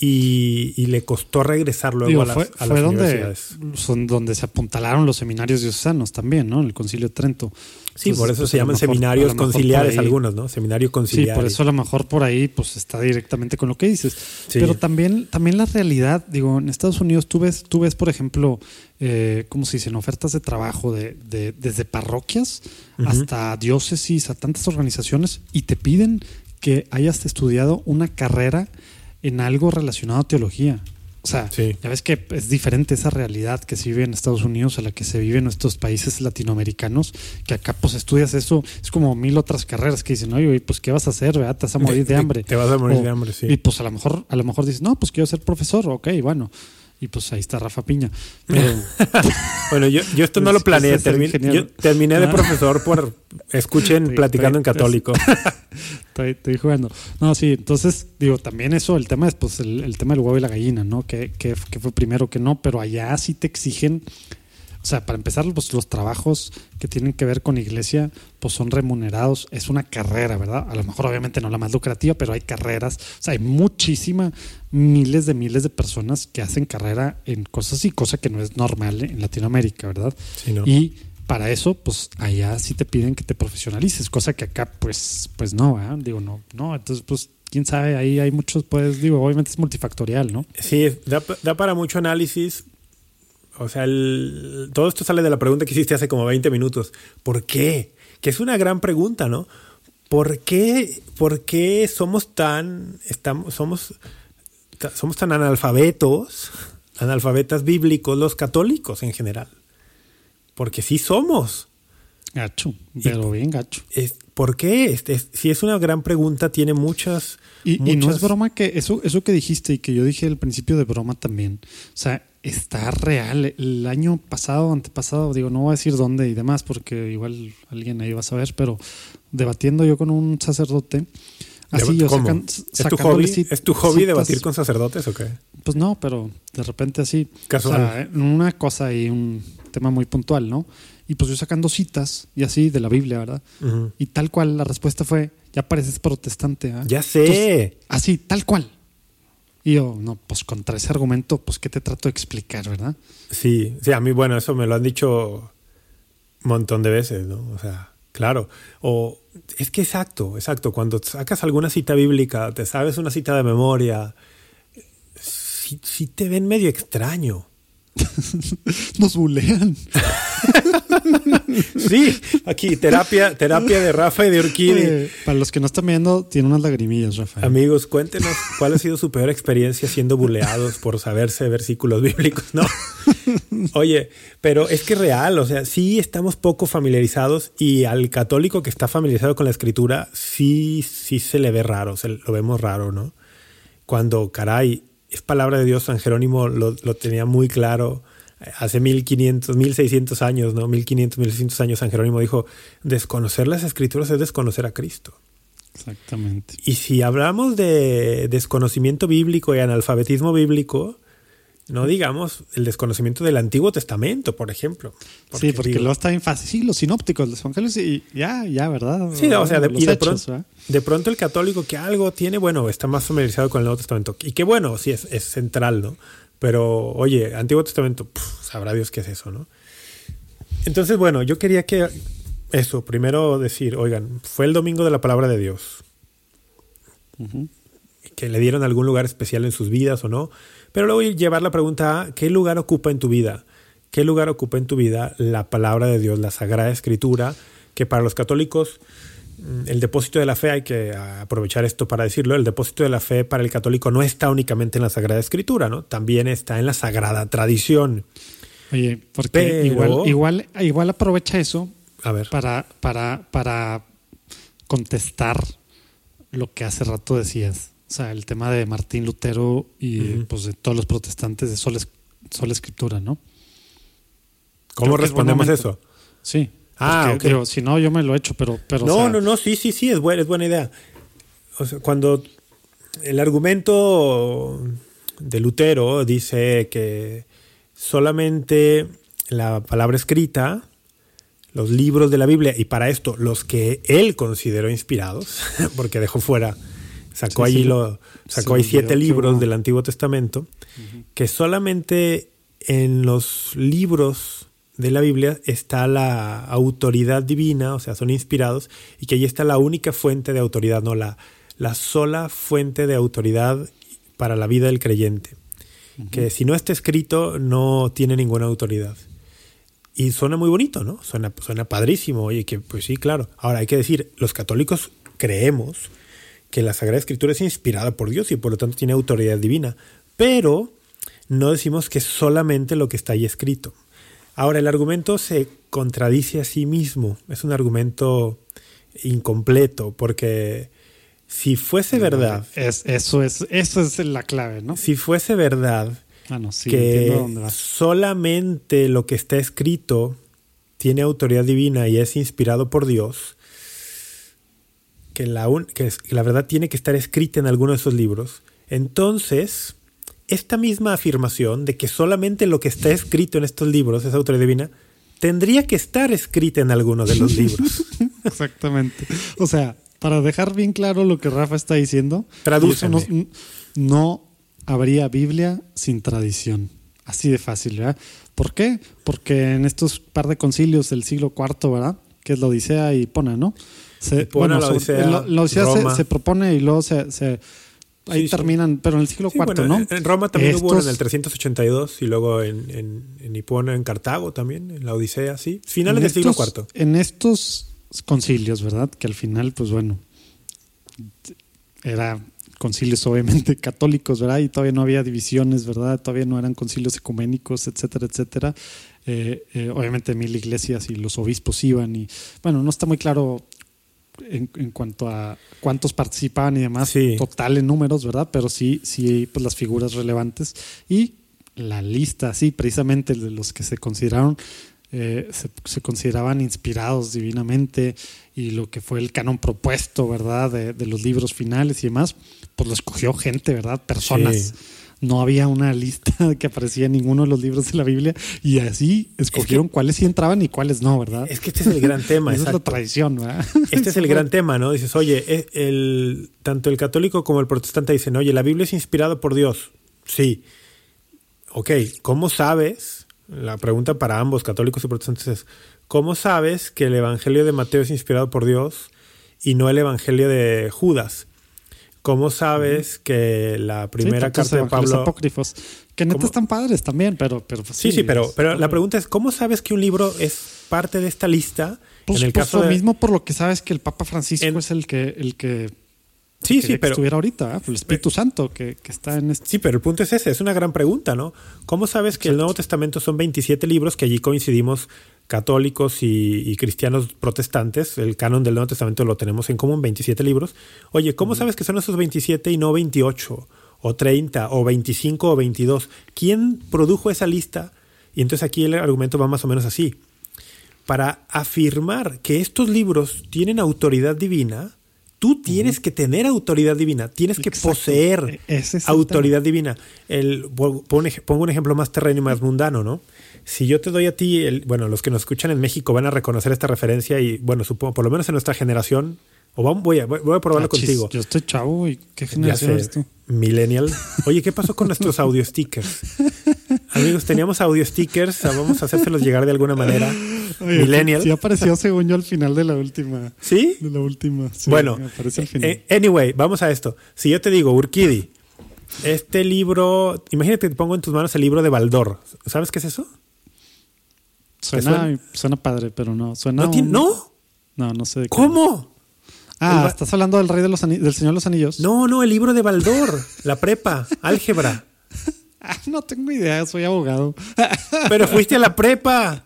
Y, y le costó regresar luego Digo, a las, fue, a fue donde, son donde se apuntalaron los seminarios diocesanos también, ¿no? En el Concilio de Trento. Sí, Entonces, por eso pues, se lo llaman mejor- seminarios conciliares ahí- algunos, ¿no? Seminario Sí, conciliar. por eso a lo mejor por ahí pues está directamente con lo que dices. Sí. Pero también, también la realidad, digo, en Estados Unidos tú ves, tú ves por ejemplo, eh, ¿cómo se dicen? Ofertas de trabajo de, de- desde parroquias hasta diócesis, a tantas organizaciones y te piden que hayas estudiado una carrera en algo relacionado a teología. O sea, Sí. ya ves que es diferente esa realidad que se vive en Estados Unidos a la que se vive en nuestros países latinoamericanos, que acá pues estudias eso, es como mil otras carreras que dicen, oye, pues ¿qué vas a hacer? ¿verdad? Te vas a morir de hambre. Te vas a morir O- de hambre, sí. Y pues a lo mejor, a lo mejor dices, no, pues quiero ser profesor, ok, bueno. Y pues ahí está Rafa Piña. Pero, Bueno, yo, yo esto no lo que planeé. ese es el termi- ingeniero. yo terminé de Ah. profesor por escuchen platicando en católico. estoy, estoy jugando. No, sí, entonces, digo, también eso, el tema es pues el, el tema del huevo y la gallina, ¿no? Que, que, que fue primero que no, pero allá sí te exigen, o sea, para empezar, pues los trabajos que tienen que ver con iglesia, pues son remunerados, es una carrera, ¿verdad? A lo mejor obviamente no la más lucrativa, pero hay carreras, o sea, hay muchísima, miles de miles de personas que hacen carrera en cosas y cosa que no es normal en Latinoamérica, ¿verdad? Sí, ¿no? Y para eso, pues allá sí te piden que te profesionalices, cosa que acá, pues, pues no, ¿verdad? digo, no, no, entonces, pues, quién sabe, ahí hay muchos, pues, digo, obviamente es multifactorial, ¿no? Sí, da, da para mucho análisis. O sea, todo esto sale de la pregunta que hiciste hace como 20 minutos. ¿Por qué? Que es una gran pregunta, ¿no? ¿Por qué, por qué somos tan, estamos, somos, somos tan analfabetos, analfabetas bíblicos los católicos en general? Porque sí somos. Gacho, pero bien gacho. Es, ¿Por qué? si es una gran pregunta, tiene muchas y, no es broma que eso, eso que dijiste y que yo dije al principio de broma también. O sea, está real. El año pasado, antepasado, digo, no voy a decir dónde y demás, porque igual alguien ahí va a saber, pero debatiendo yo con un sacerdote. Así yo sacan, ¿Es, tu hobby, ¿Es tu hobby debatir con sacerdotes o qué? Pues no, pero de repente así. Casual. O sea, una cosa y un tema muy puntual, ¿no? Y pues yo sacando citas y así de la Biblia, ¿verdad? Y tal cual la respuesta fue, ya pareces protestante. ¿ah? Ya sé. así, tal cual. Y yo, no, pues contra ese argumento, pues ¿qué te trato de explicar, verdad? Sí, sí, a mí, bueno, eso me lo han dicho un montón de veces, ¿no? O sea, claro. O es que exacto, exacto. Cuando sacas alguna cita bíblica, te sabes una cita de memoria, sí te ven medio extraño. Nos bulean. sí, aquí terapia, terapia de Rafa y de Urquidi. para los que no están viendo, tiene unas lagrimillas, Rafa. Amigos, cuéntenos cuál ha sido su peor experiencia siendo buleados por saberse versículos bíblicos, ¿no? Oye, pero es que real, o sea, sí estamos poco familiarizados y al católico que está familiarizado con la escritura, sí, sí se le ve raro, se lo vemos raro, ¿no? Cuando, caray, es palabra de Dios, San Jerónimo lo, tenía muy claro. Hace 1500, 1600 años, ¿no? 1500, 1600 años San Jerónimo dijo, desconocer las escrituras es desconocer a Cristo. Exactamente. Y si hablamos de desconocimiento bíblico y analfabetismo bíblico, no digamos el desconocimiento del Antiguo Testamento, por ejemplo. sí, porque luego está bien fácil. Sí, los sinópticos, los evangelios, y ya, ya, ¿verdad? Sí, o sea, de, y de, pronto, de, pronto, el católico que algo tiene, bueno, está más familiarizado con el Nuevo Testamento. Y que bueno, sí, es, es central, ¿no? Pero, oye, Antiguo Testamento, sabrá Dios qué es eso, ¿no? Entonces, bueno, yo quería que eso, primero decir, oigan, fue el domingo de la palabra de Dios. Que le dieron algún lugar especial en sus vidas o no pero luego llevar la pregunta a ¿qué lugar ocupa en tu vida? ¿Qué lugar ocupa en tu vida la palabra de Dios, la Sagrada Escritura? Que para los católicos el depósito de la fe, hay que aprovechar esto para decirlo, el depósito de la fe para el católico no está únicamente en la Sagrada Escritura, ¿no? También está en la Sagrada Tradición. Oye, porque igual, igual, igual aprovecha eso a ver. Para, para, para contestar lo que hace rato decías. O sea, el tema de Martín Lutero y pues, de todos los protestantes de sola, escritura, ¿no? ¿Cómo respondemos eso? Sí. Ah, ok. si no, yo me lo he hecho, pero... pero no, no, no, sí, sí, sí, es buena, es buena idea. O sea, cuando el argumento de Lutero dice que solamente la palabra escrita, los libros de la Biblia, y para esto los que él consideró inspirados, porque dejó fuera Sacó allí lo, sacó ahí siete libros del Antiguo Testamento, que solamente en los libros de la Biblia está la autoridad divina, o sea, son inspirados, y que allí está la única fuente de autoridad, no la, la sola fuente de autoridad para la vida del creyente. Que si no está escrito, no tiene ninguna autoridad. Y suena muy bonito, ¿no? Suena, suena padrísimo. Oye, que pues sí, claro. Ahora hay que decir, los católicos creemos que la Sagrada Escritura es inspirada por Dios y por lo tanto tiene autoridad divina, pero no decimos que solamente lo que está ahí escrito. Ahora, el argumento se contradice a sí mismo, es un argumento incompleto, porque si fuese verdad... Es, eso, es, eso es la clave, ¿no? Si fuese verdad ah, que solamente lo que está escrito tiene autoridad divina y es inspirado por Dios, que la, que la verdad tiene que estar escrita en alguno de esos libros, entonces esta misma afirmación de que solamente lo que está escrito en estos libros es autoridad divina, tendría que estar escrita en alguno de los libros. Exactamente. O sea, para dejar bien claro lo que Rafa está diciendo, no, no habría Biblia sin tradición. Así de fácil, ¿verdad? ¿Por qué? Porque en estos par de concilios del siglo IV, ¿verdad? Que es la Odisea y Pona, ¿no? Se, Hipona, bueno, la Odisea, la- la Odisea se, propone y luego se- ahí Sí, sí. terminan, pero en el siglo Sí, IV, bueno, ¿no? En Roma también hubo uno en Estos- el 382 y luego en, en, en Hipona, en Cartago también, en la Odisea, sí. Finales en del siglo estos- IV. En estos concilios, ¿verdad? Que al final, pues bueno, era concilios obviamente católicos, ¿verdad? Y todavía no había divisiones, ¿verdad? Todavía no eran concilios ecuménicos, etcétera, etcétera. Eh, eh, obviamente mil iglesias y los obispos iban y, bueno, no está muy claro en, en cuanto a cuántos participaban y demás, Sí. total en números, ¿verdad? Pero sí, sí, pues las figuras relevantes y la lista, sí, precisamente de los que se consideraron, eh, se, se consideraban inspirados divinamente y lo que fue el canon propuesto, ¿verdad? De, de los libros finales y demás, pues lo escogió gente, ¿verdad? Personas. Sí. No había una lista que aparecía en ninguno de los libros de la Biblia y así escogieron cuáles sí entraban y cuáles no, ¿verdad? Es que este es el gran tema, esa es la tradición, ¿verdad? Este es el gran tema, ¿no? Dices, oye, el, tanto el católico como el protestante dicen, oye, la Biblia es inspirada por Dios. Sí. Ok, ¿cómo sabes? La pregunta para ambos, católicos y protestantes, es, ¿cómo sabes que el Evangelio de Mateo es inspirado por Dios y no el Evangelio de Judas? ¿Cómo sabes que la primera Sí, carta de Pablo... apócrifos, que neta ¿Cómo? están padres también, pero, pero pues, Sí, sí, pero, es- pero la pregunta es, ¿cómo sabes que un libro es parte de esta lista? Pues, en el pues caso lo de... mismo por lo que sabes que el Papa Francisco En- es el que el que Sí, sí, pero... estuviera ahorita, ¿verdad? el Espíritu Santo que, que está en este Sí, pero el punto es ese, es una gran pregunta, ¿no? ¿Cómo sabes que el Nuevo Testamento son 27 libros que allí coincidimos católicos y, y cristianos protestantes? El canon del Nuevo Testamento lo tenemos en común, 27 libros. Oye, ¿cómo sabes que son esos 27 y no 28 o 30 o 25 o 22? ¿Quién produjo esa lista? Y entonces aquí el argumento va más o menos así. Para afirmar que estos libros tienen autoridad divina, tú tienes que tener autoridad divina, tienes que Exacto. poseer es autoridad divina. El, pongo un ejemplo más terreno y más mundano, ¿no? Si yo te doy a ti, el, bueno, los que nos escuchan en México van a reconocer esta referencia y, bueno, supongo, por lo menos en nuestra generación, o vamos, voy, a, voy a probarlo Ah, chis, contigo. Yo estoy chavo y qué generación sé, eres tú. millennial. Oye, ¿qué pasó con nuestros audio stickers? Amigos, teníamos audio stickers, vamos a hacérselos llegar de alguna manera. Oye, millennial. Sí apareció según yo al final de la última. ¿Sí? De la última. sí, bueno, al final. eh, anyway, vamos a esto. Si yo te digo, Urquidi, este libro, imagínate que te pongo en tus manos el libro de Baldor. ¿Sabes qué es eso? Suena, suena? suena padre, pero no. Suena ¿No? un- ¿No? No, no sé de qué. ¿Cómo? Ah, estás hablando del Rey de los del Señor de los Anillos. No, no, el libro de Baldor, la prepa, álgebra. Ah, no tengo idea, soy abogado. Pero fuiste a la prepa.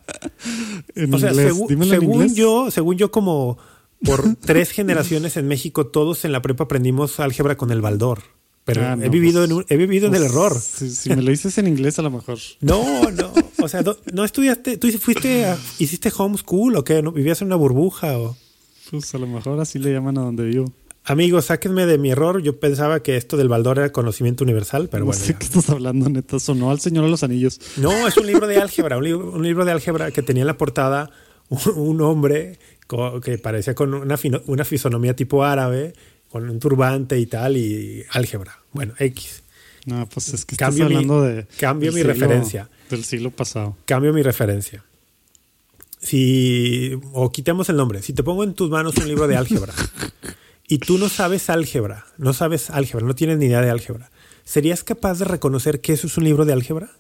En O sea, inglés, segu- dímelo en según inglés. yo, según yo, como por tres generaciones en México, todos en la prepa aprendimos álgebra con el Baldor. Pero Ah, he vivido, pues- en, un- he vivido en el Pues, error. Si, si me lo dices en inglés, a lo mejor. No, no. O sea, no, no estudiaste, tú fuiste, a- hiciste homeschool o qué, ¿no? ¿Vivías en una burbuja o...? Pues a lo mejor así le llaman a donde vivo. Amigos, sáquenme de mi error. Yo pensaba que esto del Baldor era conocimiento universal, pero no bueno. sé ya. qué estás hablando, neta. Sonó al Señor de los Anillos. No, es un libro de álgebra, un libro, un libro de álgebra que tenía en la portada un, un hombre que parecía con una, una fisonomía tipo árabe, con un turbante y tal, y álgebra. Bueno, X. No, pues es que Cambio estás mi- hablando de. cambio mi siglo- referencia. Del siglo pasado. Cambio mi referencia. Si, o quitemos el nombre, si te pongo en tus manos un libro de álgebra y tú no sabes álgebra, no sabes álgebra, no tienes ni idea de álgebra, ¿serías capaz de reconocer que eso es un libro de álgebra?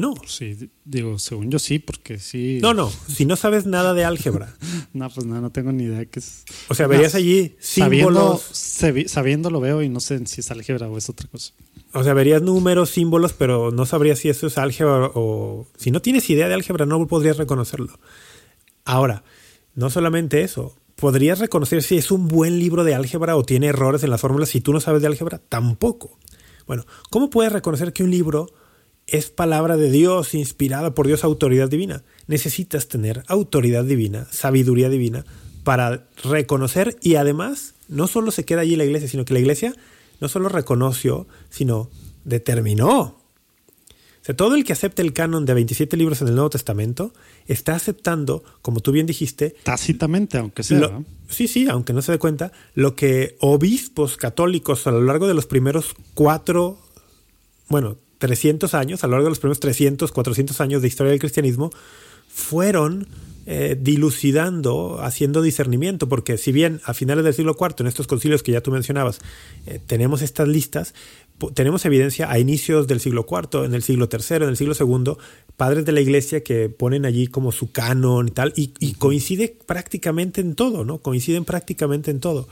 No. Sí, di- digo, según yo sí, porque sí. No, no, si no sabes nada de álgebra. No, pues no, no tengo ni idea qué es. O sea, verías No, allí Sabiendo, símbolos, sabi- sabiendo lo veo y no sé si es álgebra o es otra cosa. o sea, verías números, símbolos, pero no sabrías si eso es álgebra o... Si no tienes idea de álgebra, no podrías reconocerlo. Ahora, no solamente eso, ¿podrías reconocer si es un buen libro de álgebra o tiene errores en las fórmulas si tú no sabes de álgebra? Tampoco. Bueno, ¿cómo puedes reconocer que un libro es palabra de Dios, inspirada por Dios, autoridad divina? Necesitas tener autoridad divina, sabiduría divina, para reconocer y además no solo se queda allí la iglesia, sino que la iglesia no solo reconoció, sino determinó. O sea, todo el que acepte el canon de 27 libros en el Nuevo Testamento está aceptando, como tú bien dijiste, Tácitamente, aunque sea. sí, sí, aunque no se dé cuenta, lo que obispos católicos a lo largo de los primeros cuatro, bueno, 300 años, a lo largo de los primeros 300, 400 años de historia del cristianismo, fueron eh, dilucidando, haciendo discernimiento, porque si bien a finales del siglo IV, en estos concilios que ya tú mencionabas, eh, tenemos estas listas, tenemos evidencia a inicios del siglo IV, en el siglo III, en el siglo II, padres de la iglesia que ponen allí como su canon y tal, y, y coincide prácticamente en todo, ¿no? Coinciden prácticamente en todo.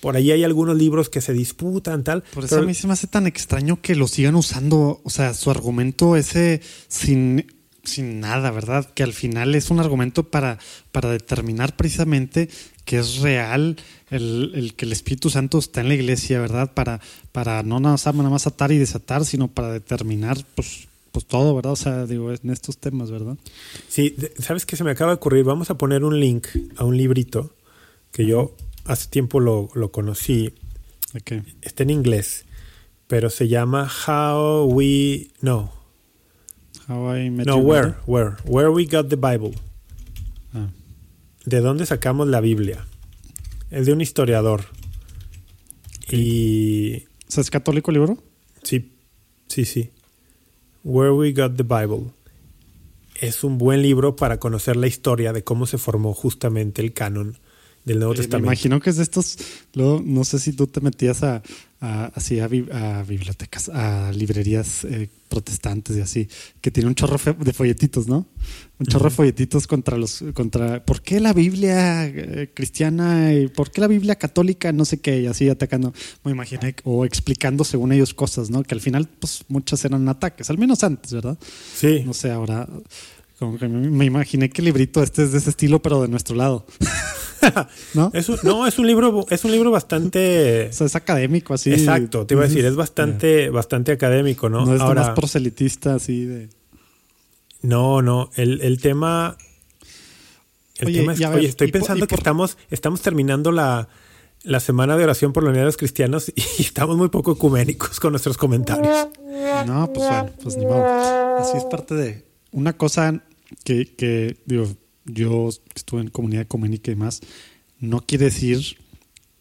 Por ahí hay algunos libros que se disputan, tal. Por eso a mí se me hace tan extraño que lo sigan usando, o sea, su argumento ese sin, sin nada, ¿verdad? Que al final es un argumento para, para determinar precisamente que es real el, el, que el Espíritu Santo está en la iglesia, ¿verdad? Para, para no nada más, nada más atar y desatar, sino para determinar, pues, pues todo, ¿verdad? O sea, digo, en estos temas, ¿verdad? Sí, ¿sabes qué se me acaba de ocurrir? Vamos a poner un link a un librito que yo hace tiempo lo, lo conocí. Okay. Está en inglés, pero se llama How We No. How I Met no, Your where, where, where we got the Bible. Ah, ¿De dónde sacamos la Biblia? Es de un historiador. Y ¿es católico el libro? sí, sí, sí. Where we got the Bible. Es un buen libro para conocer la historia de cómo se formó justamente el canon del Nuevo Eh, me imagino que es de estos. Luego, no sé si tú te metías a, a- así a, a bibliotecas, a librerías eh, protestantes y así, que tiene un chorro de folletitos, ¿no? Un chorro de folletitos contra los. contra ¿Por qué la Biblia eh, cristiana y por qué la Biblia católica? No sé qué, y así atacando. Me imaginé, o explicando según ellos cosas, ¿no? Que al final, pues muchas eran ataques, al menos antes, ¿verdad? Sí, No sé, ahora. Como que me, me imaginé que el librito este es de ese estilo, pero de nuestro lado. ¿No? es un, no, es un libro, es un libro bastante O sea, es académico, así. exacto. Te iba a decir, es bastante, bastante académico, ¿no? No, es Ahora, más proselitista, así de. no, no. El, el tema. El Oye, tema es- ver, oye, estoy por- pensando que por- estamos, estamos terminando la, la semana de oración por la unidad de los cristianos y estamos muy poco ecuménicos con nuestros comentarios. No, pues bueno, pues ni modo. Así es parte de. Una cosa que, que digo, yo estuve en comunidad ecuménica y más, no quiere decir,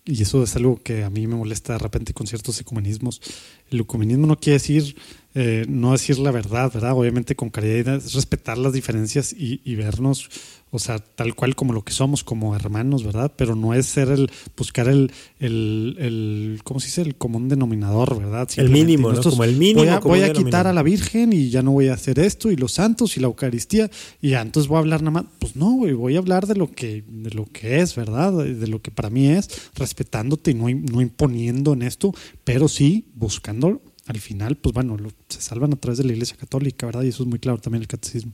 y eso es algo que a mí me molesta de repente con ciertos ecumenismos, el ecumenismo no quiere decir eh, no decir la verdad, ¿verdad? Obviamente con caridad es respetar las diferencias y, y vernos, o sea, tal cual como lo que somos, como hermanos, ¿verdad? Pero no es ser el, buscar el, el, el ¿cómo se dice? El común denominador, ¿verdad? El mínimo, ¿no? Como el mínimo Voy a, voy a quitar a la Virgen y ya no voy a hacer esto y los santos y la Eucaristía y ya entonces voy a hablar nada más. Pues no, güey, voy a hablar de lo que, de lo que es, ¿verdad? De, lo que para mí es, respetándote y no, no imponiendo en esto, pero sí buscando al final, pues bueno, lo- se salvan a través de la Iglesia Católica, ¿verdad? Y eso es muy claro también el catecismo.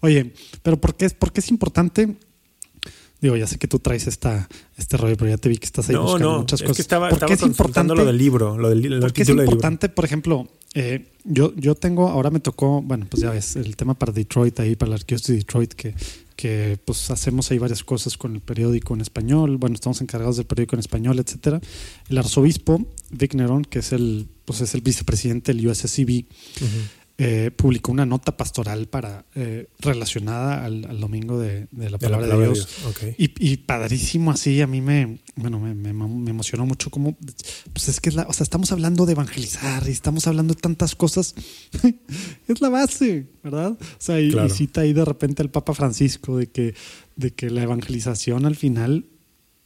Oye, pero ¿por qué es, por qué es importante? Digo, ya sé que tú traes esta, este rollo, pero ya te vi que estás ahí No, buscando no, muchas es cosas. que estaba, ¿Por qué es importante? lo del libro, lo del, el Porque es título del libro. importante, por ejemplo, eh, yo, yo tengo, ahora me tocó, bueno, pues ya ves, el tema para Detroit, ahí para la arquidiócesis de Detroit, que, que pues hacemos ahí varias cosas con el periódico en español, bueno, estamos encargados del periódico en español, etcétera. El arzobispo Vic Nerón, que es el, pues es el vicepresidente del USCB, eh, publicó una nota pastoral para eh, relacionada al, al domingo de, de la De la palabra de, Dios. Y, y padrísimo así, a mí me, bueno, me, me- me emocionó mucho como, pues es que es la, o sea, estamos hablando de evangelizar y estamos hablando de tantas cosas. es la base, ¿verdad? O sea, y, Claro. y cita ahí de repente el Papa Francisco de que, de que la evangelización al final,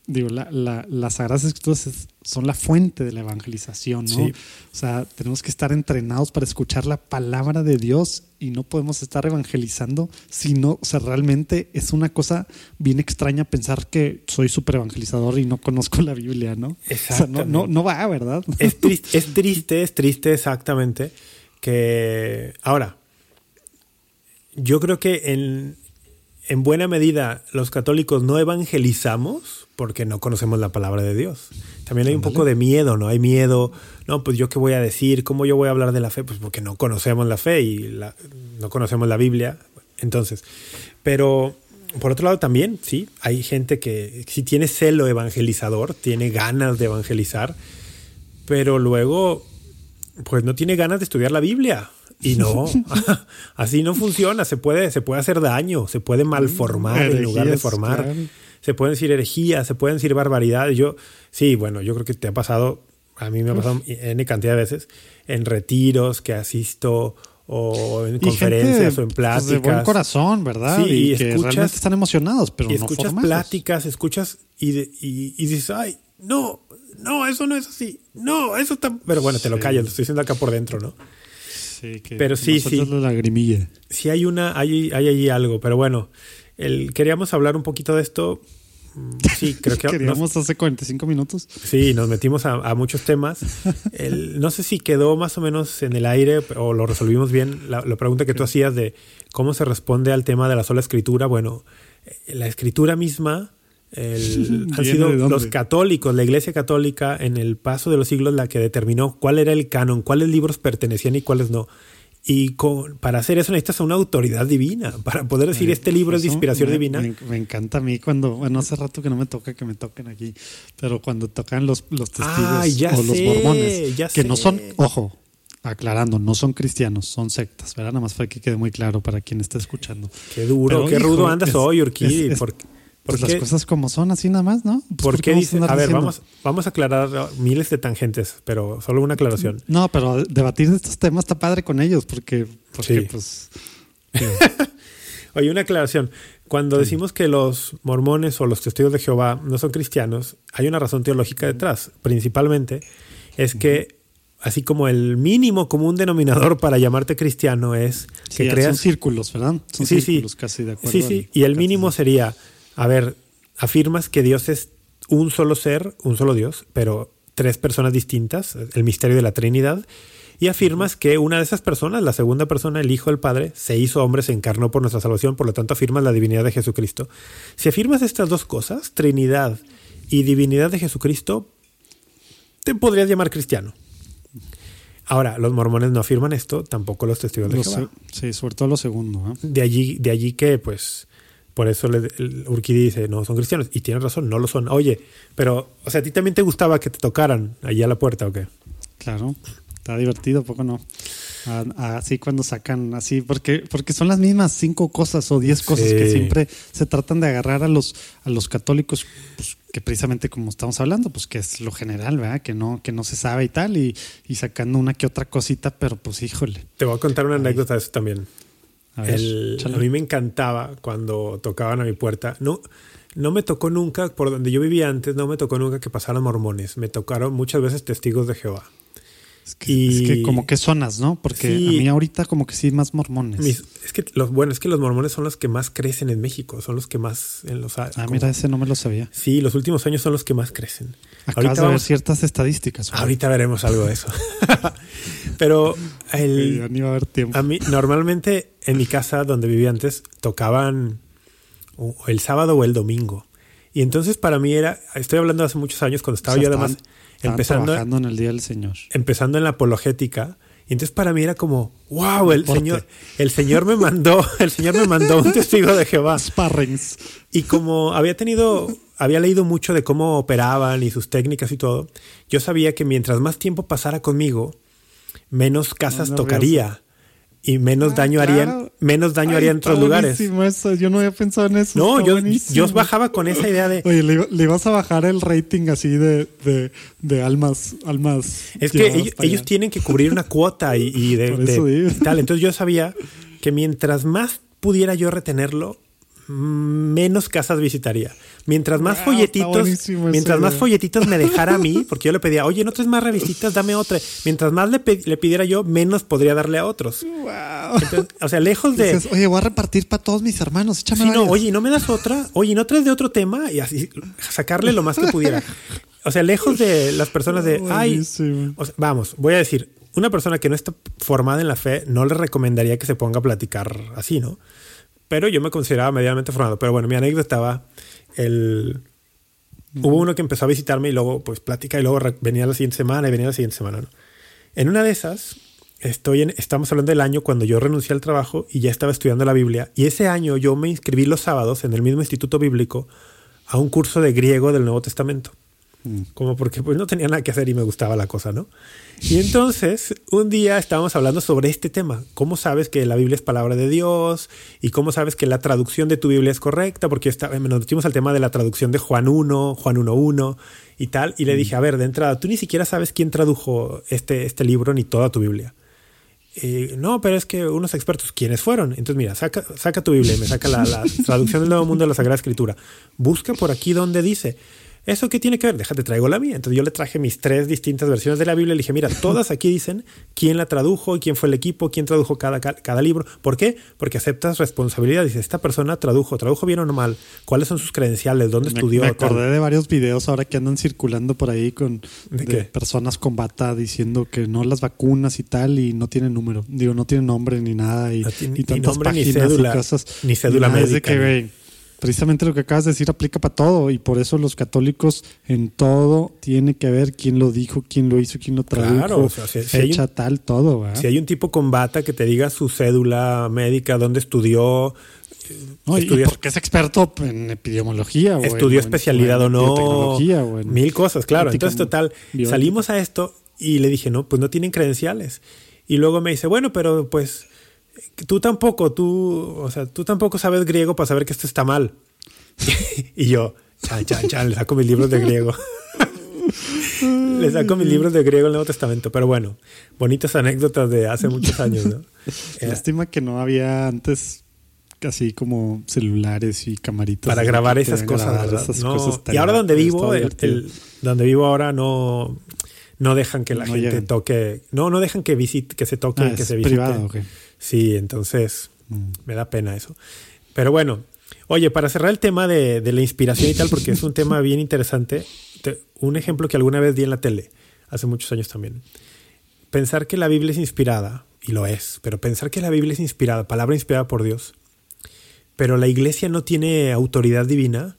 digo, la, la, las Sagradas Escrituras es- son la fuente de la evangelización, ¿no? Sí. O sea, tenemos que estar entrenados para escuchar la palabra de Dios y no podemos estar evangelizando si no, o sea, realmente es una cosa bien extraña pensar que soy súper evangelizador y no conozco la Biblia, ¿no? O sea, no, no, no va, ¿verdad? Es triste, es triste, es triste exactamente que ahora yo creo que en, en buena medida los católicos no evangelizamos porque no conocemos la palabra de Dios. También hay un poco de miedo, ¿no? Hay miedo, no, pues yo qué voy a decir, cómo yo voy a hablar de la fe, pues porque no conocemos la fe y la- no conocemos la Biblia. Entonces, pero por otro lado también, sí, hay gente que si tiene celo evangelizador, tiene ganas de evangelizar, pero luego pues no tiene ganas de estudiar la Biblia. Y no, así no funciona, se puede, se puede hacer daño, se puede malformar en lugar de formar, claro. se pueden decir herejías, se pueden decir barbaridades. Yo, sí, bueno, yo creo que te ha pasado, a mí me ha pasado N cantidad de veces, en retiros que asisto o, en Y conferencias gente, o en pues, pláticas. de buen corazón, ¿verdad? Sí, y, y que escuchas- realmente están emocionados, pero y no escuchas pláticas, escuchas y, de- y, y dices, ay, no, no, eso no es así. No, eso está... Pero bueno, te lo callas, lo estoy diciendo acá por dentro, ¿no? Sí, que Pero sí, sí. la lagrimilla. Sí hay una, hay, hay allí algo, pero bueno, el, queríamos hablar un poquito de esto. Mm, Sí, creo que nos- Queríamos hace 45 minutos. Sí, nos metimos a, a muchos temas. El- no sé si quedó más o menos en el aire o lo resolvimos bien. La, la pregunta que tú hacías de cómo se responde al tema de la sola escritura. Bueno, eh, la escritura misma el- han ¿Viene sido los católicos, la Iglesia Católica, en el paso de los siglos la que determinó cuál era el canon, cuáles libros pertenecían y cuáles no. Y con- para hacer eso necesitas una autoridad divina, para poder decir Eh, este libro es de inspiración me- divina. Me, me encanta a mí cuando, bueno, hace rato que no me toca que me toquen aquí, pero cuando tocan los, los testigos Ay, ya o los sé, mormones, ya que no sé. son, ojo, aclarando, no son cristianos, son sectas, ¿verdad? Nada más para que quede muy claro para quien esté escuchando. Qué duro, Pero, qué hijo, rudo andas es- hoy, Urquidi. es- es- ¿Por, por Pues las cosas como son, así nada más, ¿no? Pues, por qué andar A ver, vamos, vamos a aclarar miles de tangentes, pero solo una aclaración. No, pero debatir de estos temas está padre con ellos, porque, porque Sí. pues... Oye, una aclaración. Cuando decimos que los mormones o los testigos de Jehová no son cristianos, hay una razón teológica detrás. Principalmente es que, así como el mínimo común denominador para llamarte cristiano es que creas son círculos, ¿verdad? Son Sí, sí. círculos casi de acuerdo. Sí, sí. Y el mínimo sería, a ver, afirmas que Dios es un solo ser, un solo Dios, pero tres personas distintas, el misterio de la Trinidad. Y afirmas que una de esas personas, la segunda persona, el Hijo del Padre, se hizo hombre, se encarnó por nuestra salvación, por lo tanto afirmas la divinidad de Jesucristo. Si afirmas estas dos cosas, Trinidad y divinidad de Jesucristo, te podrías llamar cristiano. Ahora, los mormones no afirman esto, tampoco los testigos de Jehová. sí, sobre todo lo segundo. ¿eh? De allí, de allí que, pues, por eso le, el Urquidi dice, no, son cristianos. Y tiene razón, no lo son. Oye, pero, o sea, ¿a ti también te gustaba que te tocaran allí a la puerta o qué? Claro, está divertido, poco no. Así cuando sacan, así, porque, porque son las mismas cinco cosas o diez cosas Sí. que siempre se tratan de agarrar a los, a los católicos, pues, que precisamente como estamos hablando, pues que es lo general, ¿verdad? Que no, que no se sabe y tal, y, y sacando una que otra cosita, pero pues híjole. Te voy a contar una anécdota de eso también. A ver, El- échale. a mí me encantaba cuando tocaban a mi puerta. No, no me tocó nunca, por donde yo vivía antes, no me tocó nunca que pasaran mormones. Me tocaron muchas veces testigos de Jehová. Es, que, y- es que como que zonas, ¿no? Porque Sí. a mí ahorita como que sí más mormones. Mis- es que los, bueno, es que los mormones son los que más crecen en México, son los que más en los ah, como- mira, ese no me lo sabía. Sí, los últimos años son los que más crecen. Acabas de ver vamos- ciertas estadísticas. güey. Ahorita veremos algo de eso. Pero el, ya ni va a haber tiempo. a mí, normalmente en mi casa donde vivía antes tocaban el sábado o el domingo. Y entonces para mí era, estoy hablando de hace muchos años cuando estaba O sea, yo además empezando, trabajando en el Día del Señor. empezando en la apologética. Y entonces para mí era como, wow, el señor, el señor me mandó, el señor me mandó un testigo de Jehová. Sparrings. Y como había tenido, había leído mucho de cómo operaban y sus técnicas y todo, yo sabía que mientras más tiempo pasara conmigo, menos casas tocaría y menos Ah, daño claro. harían, menos daño Ay, haría en está otros lugares. eso. Yo no había pensado en eso. No, yo, yo bajaba con esa idea de, Oye, le, le ibas a bajar el rating así de, de, de almas, almas. es que ellos, tienen que cubrir una cuota y, y de, de- tal. Entonces yo sabía que mientras más pudiera yo retenerlo, menos casas visitaría. Mientras más Wow, folletitos, mientras más folletitos me dejara a mí, porque yo le pedía, oye, no traes más revistitas, dame otra. Mientras más le, pidiera yo, menos podría darle a otros. Wow. Entonces, o sea, lejos de. Dices, oye, voy a repartir para todos mis hermanos. Échame Sí, no, varias". oye, ¿no me das otra? Oye, ¿no traes de otro tema? Y así, sacarle lo más que pudiera. O sea, lejos de las personas de, ay, Buenísimo. o sea, vamos, voy a decir, una persona que no está formada en la fe, no le recomendaría que se ponga a platicar así, ¿no? Pero yo me consideraba medianamente formado. Pero bueno, mi anécdota estaba, el... Hubo uno que empezó a visitarme y luego, pues, plática y luego venía la siguiente semana y venía la siguiente semana, ¿no? En una de esas, estoy en, estamos hablando del año cuando yo renuncié al trabajo y ya estaba estudiando la Biblia. Y ese año yo me inscribí los sábados en el mismo instituto bíblico a un curso de griego del Nuevo Testamento. Mm. Como porque pues no tenía nada que hacer y me gustaba la cosa, ¿no? Y entonces un día estábamos hablando sobre este tema. ¿Cómo sabes que la Biblia es palabra de Dios? ¿Y cómo sabes que la traducción de tu Biblia es correcta? Porque está- nos metimos al tema de la traducción de Juan 1, Juan 1.1 y tal. Y le dije, a ver, de entrada, tú ni siquiera sabes quién tradujo este, este libro ni toda tu Biblia. eh, no, pero es que unos expertos, ¿quiénes fueron? Entonces, mira, saca, saca tu Biblia, me saca la, la traducción del Nuevo Mundo de la Sagrada Escritura. Busca por aquí donde dice. ¿Eso qué tiene que ver? Déjate, traigo la mía. Entonces yo le traje mis tres distintas versiones de la Biblia y le dije, mira, todas aquí dicen quién la tradujo, quién fue el equipo, quién tradujo cada, cada libro. ¿Por qué? Porque aceptas responsabilidad. Dice, esta persona tradujo, tradujo bien o no mal, cuáles son sus credenciales, dónde Me, estudió. me acordé tal? de varios videos ahora que andan circulando por ahí con ¿De de personas con bata diciendo que no las vacunas y tal y no tienen número. Digo, no tienen nombre ni nada y, No y ni tantas nombre, ni páginas cédula, y cosas. ni cédula médica, precisamente lo que acabas de decir aplica para todo y por eso los católicos en todo tiene que ver quién lo dijo, quién lo hizo, quién lo tradujo, Claro, o sea, si- si hay fecha un- tal, todo, ¿verdad? Si hay un tipo con bata que te diga su cédula médica, dónde estudió, No, y estudias- porque es experto en epidemiología o estudió o en- especialidad o, en no, biotecnología o en- mil cosas, claro. Entonces, total, salimos a esto y le dije, no, pues no tienen credenciales. Y luego me dice, bueno, pero pues tú tampoco, tú, o sea, tú tampoco sabes griego para saber que esto está mal. y yo, chan, chan, chan, le saco mis libros de griego. le saco mis libros de griego al Nuevo Testamento. Pero bueno, bonitas anécdotas de hace muchos años, ¿no? Lástima que no había antes así como celulares y camaritas. para grabar esas cosas, grabar esas No, cosas y ahora donde vivo, el- el- donde vivo ahora no, no dejan que la No gente llegan. toque, no, no dejan que visite, que se toque, Ah, que se visite. privado, ok. Sí, entonces Mm. me da pena eso. Pero bueno, oye, para cerrar el tema de, de la inspiración y tal, porque es un tema bien interesante, te- un ejemplo que alguna vez di en la tele, hace muchos años también. Pensar que la Biblia es inspirada, y lo es, pero pensar que la Biblia es inspirada, palabra inspirada por Dios, pero la iglesia no tiene autoridad divina,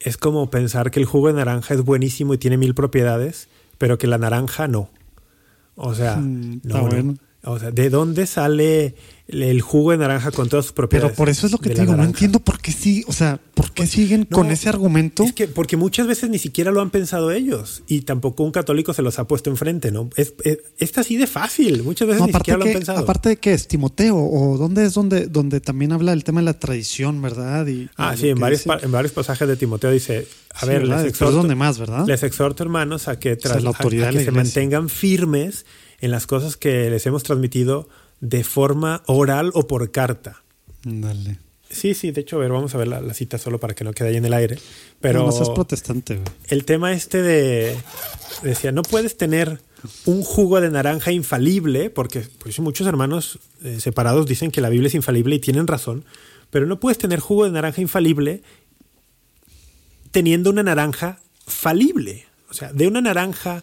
es como pensar que el jugo de naranja es buenísimo y tiene mil propiedades, pero que la naranja no. O sea, Mm, no, bueno. O sea, ¿de dónde sale el jugo de naranja con todas sus propiedades? Pero por eso es lo que te digo, no entiendo por qué sí, o sea, por qué siguen no, con ese argumento. Es que porque muchas veces ni siquiera lo han pensado ellos y tampoco un católico se los ha puesto enfrente, ¿no? Es, es, es así de fácil, muchas veces No, ni siquiera lo han pensado. aparte de que es Timoteo, o dónde es donde, donde también habla del tema de la tradición, ¿verdad? Y, ah, sí, en varios, en pasajes de Timoteo dice, a Sí, ver, ¿verdad? les Pero es exhorto, donde más, ¿verdad? les exhorto, hermanos, a que, tras- O sea, la a- a autoridad de que se mantengan firmes en las cosas que les hemos transmitido de forma oral o por carta. Dale. Sí, sí, de hecho, a ver, vamos a ver la, la cita solo para que no quede ahí en el aire. Pero No, no seas protestante, güey. el tema este de decía no puedes tener un jugo de naranja infalible porque pues, muchos hermanos eh, separados dicen que la Biblia es infalible y tienen razón pero no puedes tener jugo de naranja infalible teniendo una naranja falible o sea de una naranja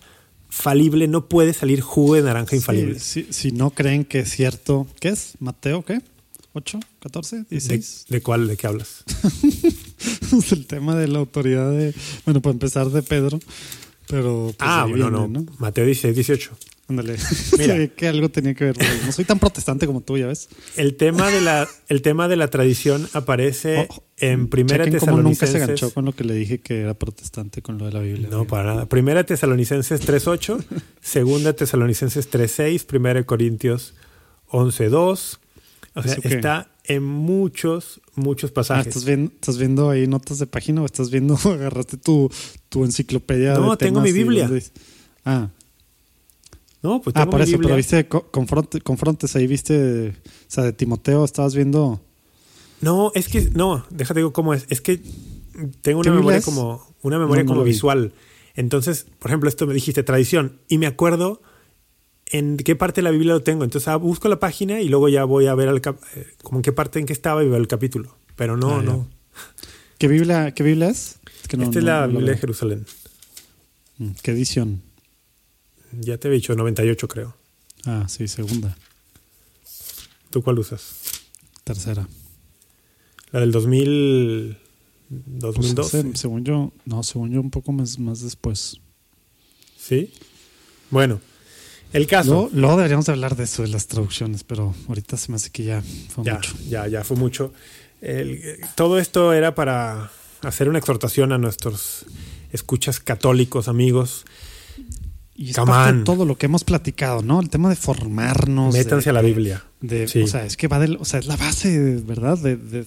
falible no puede salir jugo de naranja infalible Sí, sí, si no creen que es cierto, ¿qué es? ¿Mateo qué? ¿8? ¿14? ¿De, ¿16? de cuál de qué hablas Es el tema de la autoridad de. Bueno, para empezar de Pedro. Pero. pues, ah bueno viene, no Mateo 16 18 Ándale. Mira. Que algo tenía que ver. No soy tan protestante como tú, ya ves. el tema de la el tema de la tradición aparece Oh, en primera cómo nunca se Tesalonicenses ganchó con lo que le dije que era protestante con lo de la Biblia. No, para nada. Primera Tesalonicenses 3.8, Segunda Tesalonicenses 3.6, Primera Corintios 11.2. O sea, ¿Eso qué? está en muchos, muchos Ah, pasajes. ¿estás viendo, ¿estás viendo ahí notas de página o estás viendo, agarraste tu, tu enciclopedia? No, de tengo temas mi Biblia. Ah, no, pues ah, por mi eso, Biblia. pero viste co- confronte- confrontes ahí, viste, o sea, de Timoteo, estabas viendo. No, es que, no, déjate digo cómo es. Es que tengo ¿Qué una Biblia memoria es? como, una memoria No, no como lo vi. visual. Entonces, por ejemplo, esto me dijiste tradición. Y me acuerdo en qué parte de la Biblia lo tengo. Entonces ah, busco la página y luego ya voy a ver cap- eh, como en qué parte en que estaba y veo el capítulo. Pero no, Ah, ya. no. ¿Qué Biblia, qué Biblia es? Es que no- Esta es no- la no lo Biblia de veo. Jerusalén. Mm, ¿Qué edición? Ya te he dicho, 98 creo. Ah, sí, segunda, ¿Tú cuál usas? tercera. La del 2000, Pues 2012. ese, según yo, no, según yo un poco más, más después. ¿Sí? Bueno, el caso. Luego, luego deberíamos de hablar de eso, de las traducciones, pero ahorita se me hace que ya fue ya, mucho. ya, ya fue mucho. El- todo esto era para hacer una exhortación a nuestros escuchas católicos, amigos. Y es Come parte de on. todo lo que hemos platicado, ¿no? El tema de formarnos. Métanse de- a la Biblia. de- Sí. O sea, es que va del, o sea, es la base, ¿verdad? De, de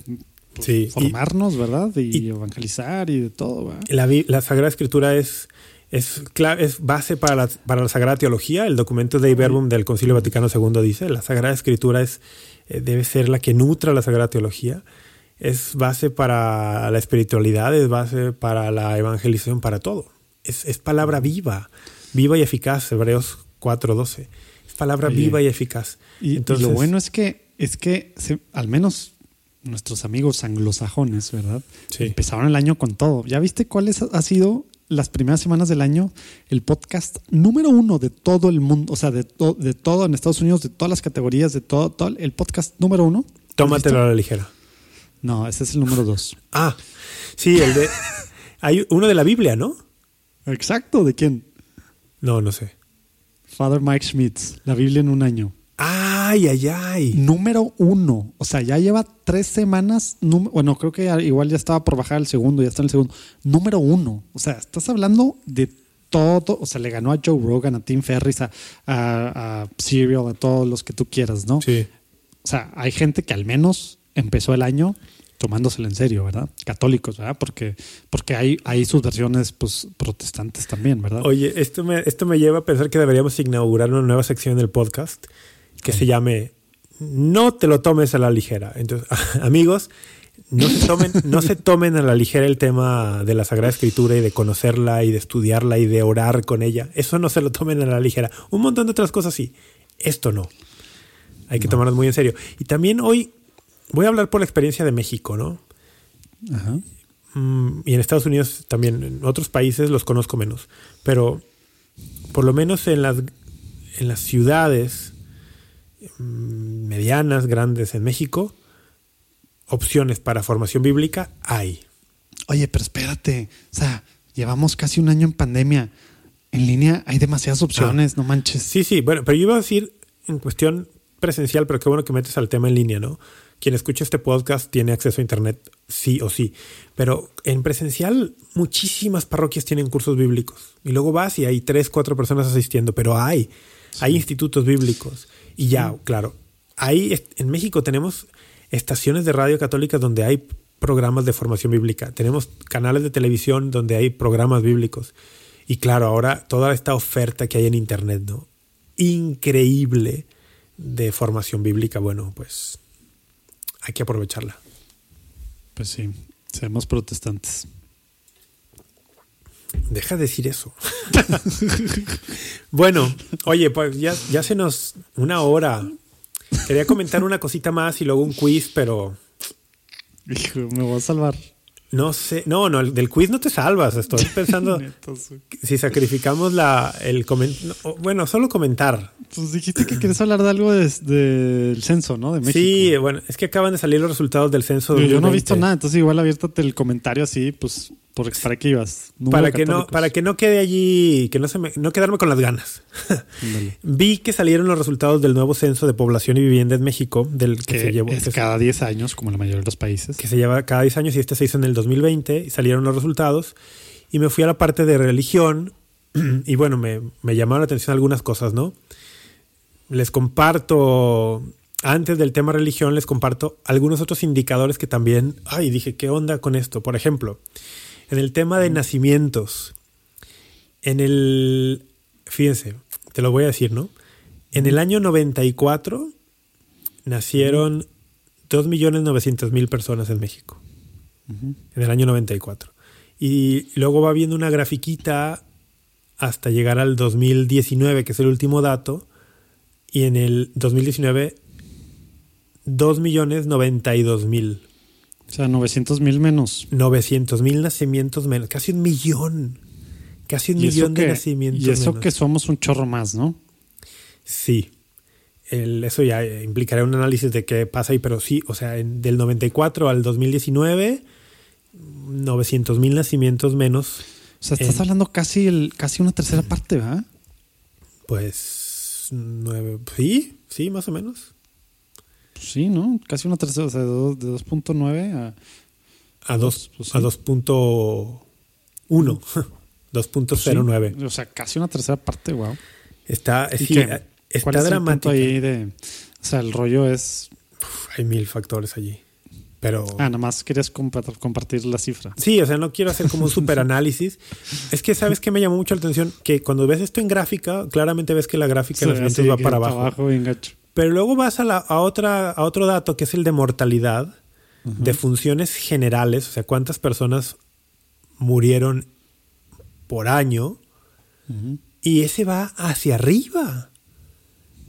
pues, Sí, y- formarnos, ¿verdad? Y, y- evangelizar y de todo, ¿verdad? La, Sagrada Escritura es Es, es base para la, para la Sagrada Teología. El documento de Verbum del Concilio Vaticano II dice, la Sagrada Escritura es, eh, debe ser la que nutra la Sagrada Teología. Es base para la espiritualidad, es base para la evangelización, para todo. Es, es palabra viva, viva y eficaz, Hebreos 4.12. Es palabra viva y eficaz. Y, Entonces, lo bueno es que, es que al menos nuestros amigos anglosajones, ¿verdad? Empezaron el año con todo. ¿Ya viste cuál ha sido las primeras semanas del año el podcast número uno de todo el mundo? O sea, de, de todo en Estados Unidos, de todas las categorías, de todo, todo el podcast número uno. Tómatelo a la ligera. No, ese es el número dos. Ah, sí, el de... Hay uno de la Biblia, ¿no? Exacto, ¿de quién? No, no sé. Father Mike Schmitz, la Biblia en un año. Ay, ay, ay. Número uno. O sea, ya lleva tres semanas. Bueno, creo que igual ya estaba por bajar el segundo, ya está en el segundo. Número uno. O sea, estás hablando de todo. O sea, le ganó a Joe Rogan, a Tim Ferris, a, a, Serial, a todos los que tú quieras, ¿no? Sí. O sea, hay gente que al menos empezó el año tomándoselo en serio, ¿verdad? Católicos, ¿verdad? Porque, porque hay, hay sus versiones pues, protestantes también, ¿verdad? Oye, esto me, esto me lleva a pensar que deberíamos inaugurar una nueva sección del podcast que se llame No te lo tomes a la ligera. Entonces, amigos, no se, tomen, no se tomen a la ligera el tema de la Sagrada Escritura y de conocerla y de estudiarla y de orar con ella. Eso no se lo tomen a la ligera. Un montón de otras cosas sí. Esto no. Hay que tomarlo muy en serio. Y también hoy voy a hablar por la experiencia de México, ¿no? Ajá. Mm, y en Estados Unidos también, en otros países los conozco menos. Pero por lo menos en las, en las ciudades Mm, medianas, grandes en México, opciones para formación bíblica hay. Oye, pero espérate, o sea, llevamos casi un año en pandemia. En línea hay demasiadas opciones, no manches. Sí, sí, bueno, pero yo iba a decir en cuestión presencial, pero qué bueno que metes al tema en línea, ¿no? Quien escucha este podcast tiene acceso a internet, sí o sí. Pero en presencial, muchísimas parroquias tienen cursos bíblicos. Y luego vas y hay tres, cuatro personas asistiendo, pero hay. Hay institutos bíblicos. Y ya, claro, hay, en México tenemos estaciones de radio católicas donde hay programas de formación bíblica. Tenemos canales de televisión donde hay programas bíblicos. Y claro, ahora toda esta oferta que hay en Internet, ¿no? Increíble de formación bíblica. Bueno, pues hay que aprovecharla. Pues sí, seamos protestantes. Deja de decir eso. bueno, oye, pues ya, ya se nos una hora. Quería comentar una cosita más y luego un quiz, pero. Hijo, me voy a salvar. No sé, no, no, del quiz no te salvas. Estoy pensando si sacrificamos la, el bueno, solo comentar. Pues dijiste que quieres hablar de algo del censo, ¿no? De México. Sí, bueno, es que acaban de salir los resultados del censo. yo no he visto nada, entonces igual abiertate el comentario así, pues ¿Para qué ibas? Para que, no, para que no quede allí, que no, se me, no quedarme con las ganas. Vi que salieron los resultados del nuevo censo de población y vivienda en México, del que, se llevó. Es cada 10 años, como la mayoría de los países. Que se lleva cada 10 años y este se hizo en el 2020 y salieron los resultados. Y me fui a la parte de religión y bueno, me, me llamaron la atención algunas cosas, ¿no? Les comparto antes del tema religión les comparto algunos otros indicadores que también, ay, dije, ¿qué onda con esto? Por ejemplo, en el tema de nacimientos, en el, fíjense, te lo voy a decir, ¿no? En el año 94 nacieron 2.900.000 personas en México. En el año 94. Y luego va viendo una grafiquita hasta llegar al 2019, que es el último dato. Y en el 2019, 2.092.000 o sea, 900 mil menos. 900 mil nacimientos menos. Casi un millón. Casi un millón de nacimientos Y eso que somos un chorro más, ¿no? Sí. eso ya implicaría un análisis de qué pasa ahí, pero sí, o sea, del 94 al 2019, 900 mil nacimientos menos. O sea, estás hablando casi, el, casi una tercera parte, ¿verdad? Pues, nueve, sí, sí, más o menos. Sí, ¿no? Casi una tercera, o sea, de 2.9 a... A 2, pues a 2.1. 2.09. Pues o sea, casi una tercera parte, wow. Está, sí, está dramático. ahí de, o sea, el rollo es... hay mil factores allí. Pero. Ah, nada más querías compa- compartir la cifra. Sí, o sea, no quiero hacer como un super análisis. es que, ¿sabes qué me llamó mucho la atención? Que cuando ves esto en gráfica, claramente ves que la gráfica en los Sí, así va que para abajo. gacho. Pero luego vas a, la, a, otra, a otro dato que es el de mortalidad, de funciones generales, o sea, cuántas personas murieron por año, y ese va hacia arriba.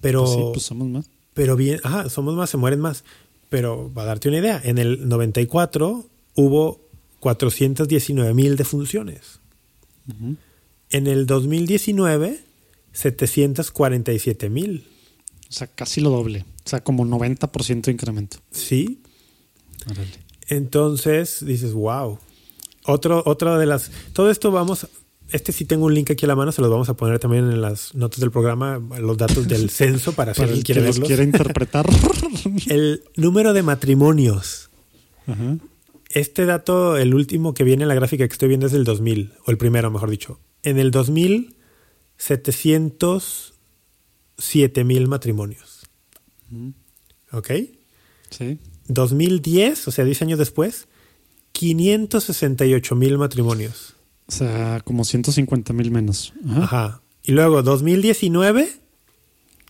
Pero, Pues sí, pues somos más. pero bien, ajá, somos más, se mueren más. Pero para darte una idea, en el 94 hubo 419 mil defunciones. Ujú. En el 2019, 747 mil. O sea, casi lo doble. O sea, como 90% de incremento. Sí. Entonces dices, wow. Otro, otra de las. Todo esto vamos. Este sí tengo un link aquí a la mano, se los vamos a poner también en las notas del programa, los datos del censo para, para si quiere que verlos. Los quiere interpretar. el número de matrimonios. Este dato, el último que viene en la gráfica que estoy viendo es del 2000, o el primero, mejor dicho. En el 2000, 700 7000 matrimonios. ¿Ok? Sí. 2010, o sea, 10 años después, 568 mil matrimonios. O sea, como 150 mil menos. Ajá. Ajá. Y luego, 2019,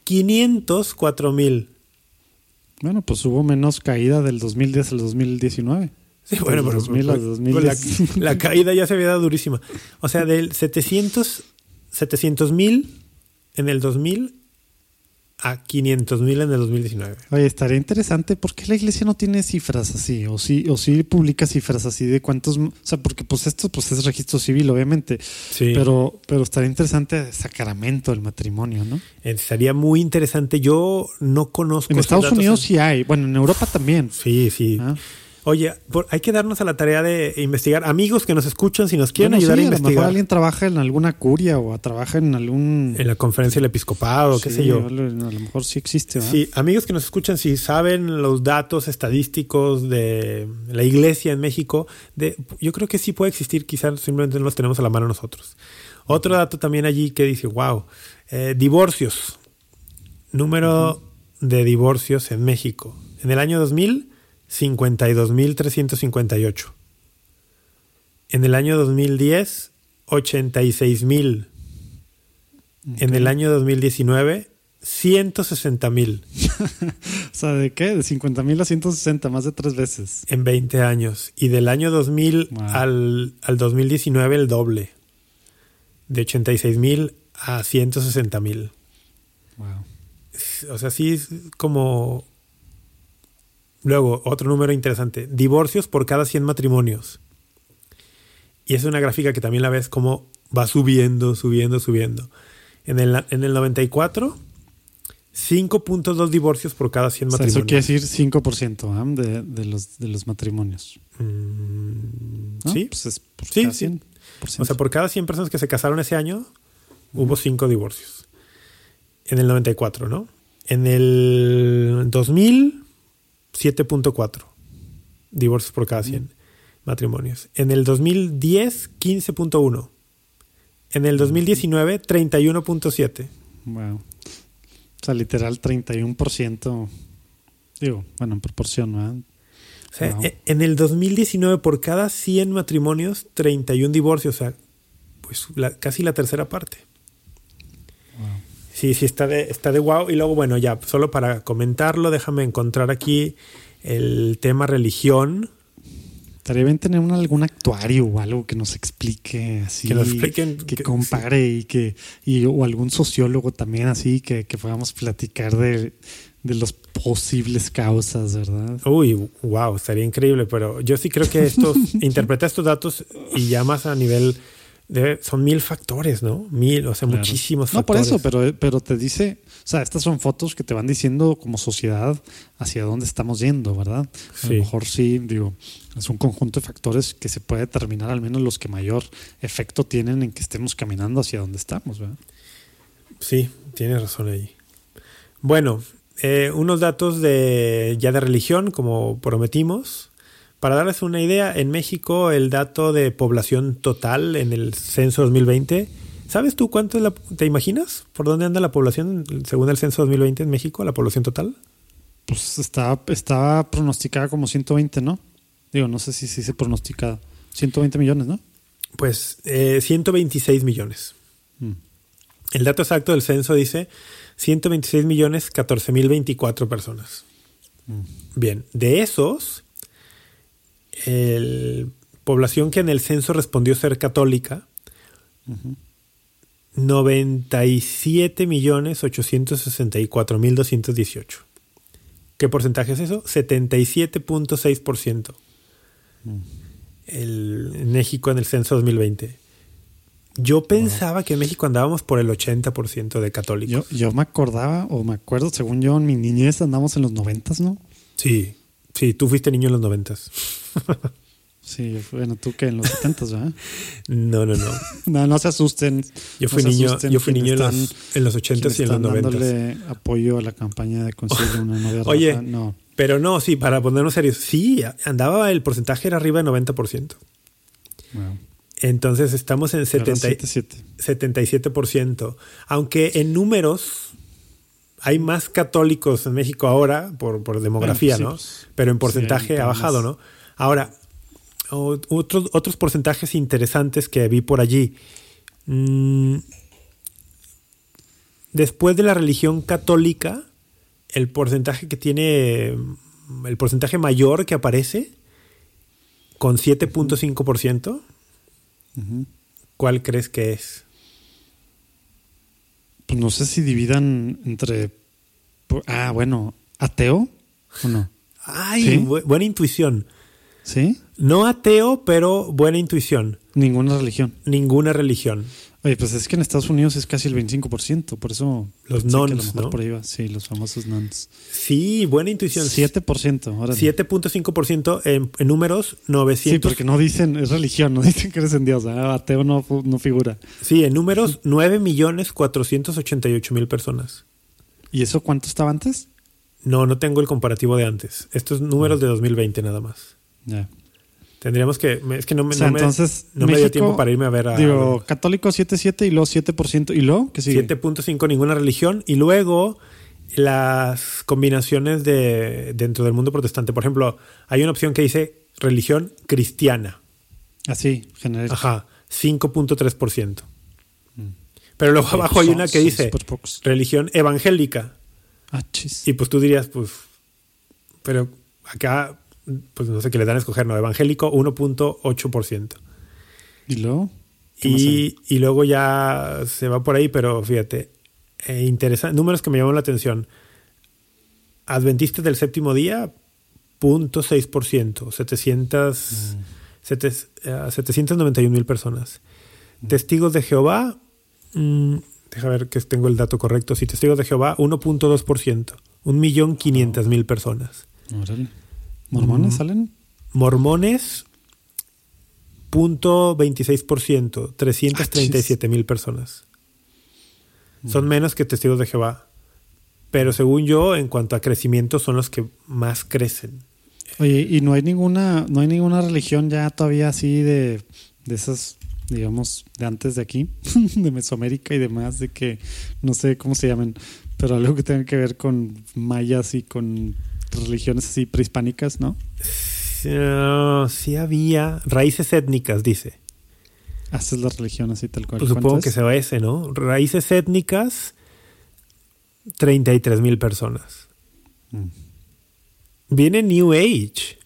504 mil. Bueno, pues hubo menos caída del 2010 al 2019. Sí, bueno, pero, 2000 pero, pero, la, la, caída ya se había dado durísima. O sea, del 700 mil 700, en el 2000 a 500 mil en el 2019. Oye, estaría interesante. ¿Por qué la iglesia no tiene cifras así? O sí, o sí publica cifras así de cuántos. O sea, porque pues esto pues es registro civil, obviamente. Sí. Pero, pero estaría interesante sacramento del matrimonio, ¿no? Estaría muy interesante. Yo no conozco. En Estados Unidos en- sí hay. Bueno, en Europa también. Sí, sí. Ah. Oye, por- hay que darnos a la tarea de investigar. Amigos que nos escuchan, si nos quieren Bueno, ayudar sí, a a lo mejor investigar alguien trabaja en alguna curia o trabaja en algún. en la conferencia del episcopado, qué Sí, sé yo. A lo a lo mejor sí existe, ¿verdad? Sí, amigos que nos escuchan, si saben los datos estadísticos de la iglesia en México, de, yo creo que sí puede existir, quizás simplemente no los tenemos a la mano nosotros. Otro dato también allí que dice, wow, eh, divorcios. Número de divorcios en México. En el año 2000, 52.358. En el año 2010, 86.000. En el año 2019, 160.000 O sea, ¿de qué? De 50 mil a 160, más de tres veces. en 20 años. Y del año 2000 Wow. al, al 2019 el doble. De 86.000 a 160.000. Wow. O sea, sí es como... Luego, otro número interesante. Divorcios por cada 100 matrimonios. Y es una gráfica que también la ves como va subiendo, subiendo, subiendo. En el, en el 94, 5.2 divorcios por cada 100 O sea, eso matrimonios. quiere decir 5% ¿ah? de, de, los, de los matrimonios. Mm, ¿no? Sí, Pues es por Sí, cada sí. 100%. O sea, por cada 100 personas que se casaron ese año, hubo 5 divorcios. En el 94, ¿no? En el 2000, 7.4 divorcios por cada 100 matrimonios. En el 2010, 15.1. En el 2019, 31.7. Wow. O sea, literal 31%. Digo, bueno, en proporción, ¿verdad? O sea, Wow. e- en el 2019, por cada 100 matrimonios, 31 divorcios. O sea, pues la- casi la tercera parte. Sí, sí, está de, está de wow. Y luego, bueno, ya, solo para comentarlo, déjame encontrar aquí el tema religión. Estaría bien tener un, algún actuario o algo que nos explique así. Que nos expliquen Que, que- compare y que. Y, o algún sociólogo también así que, que podamos platicar de, de las posibles causas, ¿verdad? Uy, wow, estaría increíble, pero yo sí creo que estos, interpreta estos datos y ya más a nivel son mil factores, ¿no? Mil, o sea, Claro. muchísimos No, por factores. eso, pero, pero te dice, o sea, estas son fotos que te van diciendo como sociedad hacia dónde estamos yendo, ¿verdad? A lo mejor sí, digo, es un conjunto de factores que se puede determinar al menos los que mayor efecto tienen en que estemos caminando hacia donde estamos, ¿verdad? Sí, tienes razón ahí. Bueno, eh, unos datos de ya de religión, como prometimos. Para darles una idea, en México el dato de población total en el censo 2020, ¿sabes tú cuánto es la, te imaginas? ¿Por dónde anda la población según el censo 2020 en México, la población total? Pues estaba, estaba pronosticada como 120, ¿no? Digo, no sé si sí se pronosticada. 120 millones, ¿no? Pues eh, 126 millones. Mm. El dato exacto del censo dice 126 millones 14 mil 24 personas. Bien, de esos, la población que en el censo respondió ser católica, 97 millones 864 mil 218. ¿Qué porcentaje es eso? 77.6%. El, en México en el censo 2020. Yo pensaba que en México andábamos por el 80% de católicos. Yo, yo me acordaba, o me acuerdo, según yo, en mi niñez andamos en los noventas, ¿no? Sí, sí, tú fuiste niño en los noventas. Sí, bueno, tú que en los setentas, ¿verdad? No, no, no. no, no se asusten. Yo fui no niño, yo fui niño en están- los, en los 80s y en los están 90s. dándole apoyo a la campaña de conseguir una novia Oye. No, Pero no, sí, para ponernos serios, sí, andaba el porcentaje era arriba de 90%. wow. Entonces estamos en Ahora 70, 7-7. 77%. Aunque en números hay más católicos en México ahora por, por demografía, Bueno, sí, ¿no? pues, Pero en sí, porcentaje ha bajado. ¿no? Ahora, otros, otros porcentajes interesantes que vi por allí. Mm, después de la religión católica, el porcentaje que tiene, el porcentaje mayor que aparece, con 7.5%, Ujú. ¿cuál crees que es? Pues no sé si dividan entre. Ah, bueno, ateo o no. Ay, ¿Sí? bu- buena intuición. ¿Sí? No ateo, pero buena intuición. Ninguna religión. Ninguna religión. Oye, pues es que en Estados Unidos es casi el 25%, por eso. Los mejor ¿no? por ahí va. Sí, los famosos nuns. Sí, buena intuición. 7%. Ahora 7.5% en, en números, 900. Sí, porque no dicen, es religión, no dicen que eres en Dios. ah, Ateo no, no figura. Sí, en números, 9 millones 488 mil personas. ¿Y eso cuánto estaba antes? No, no tengo el comparativo de antes. Estos números de 2020 nada más. Ya. Tendríamos que. Es que no me, O sea, no me- entonces, no me dio tiempo para irme a ver a. Digo, católico 7.7 y luego 7%. ¿Y luego? ¿Qué sigue? 7.5 ninguna religión y luego las combinaciones de dentro del mundo protestante. Por ejemplo, hay una opción que dice religión cristiana. Así, genérico. Ajá, 5.3%. Pero luego abajo hay una que dice religión evangélica. Ah, chis. Y pues tú dirías, pues, pero acá, pues no sé qué le dan a escoger, no, evangélico 1.8%. ¿Y luego? Y, y luego ya se va por ahí, pero fíjate, eh, números que me llaman la atención. Adventistas del séptimo día, 0.6%, 700, sete- eh, 791 mil personas. Testigos de Jehová, mm, deja ver que tengo el dato correcto, sí, testigos de Jehová, 1.2%, 1.500.000 personas. Órale. ¿Mormones Mm. salen? Mormones, 0.26%, 337 mil personas. Son menos que testigos de Jehová. Pero según yo, en cuanto a crecimiento, son los que más crecen. Oye, y no hay ninguna, no hay ninguna religión ya todavía así de, de esas, digamos, de antes de aquí, de Mesoamérica y demás, de que no sé cómo se llaman, pero algo que tenga que ver con mayas y con religiones así prehispánicas, ¿no? Sí, ah, sí había raíces étnicas, dice. Haces la religión así tal cual. Pues supongo ¿Cuánto que se va ese, ¿no? Raíces étnicas, 33 mil personas. Mm. Viene New Age.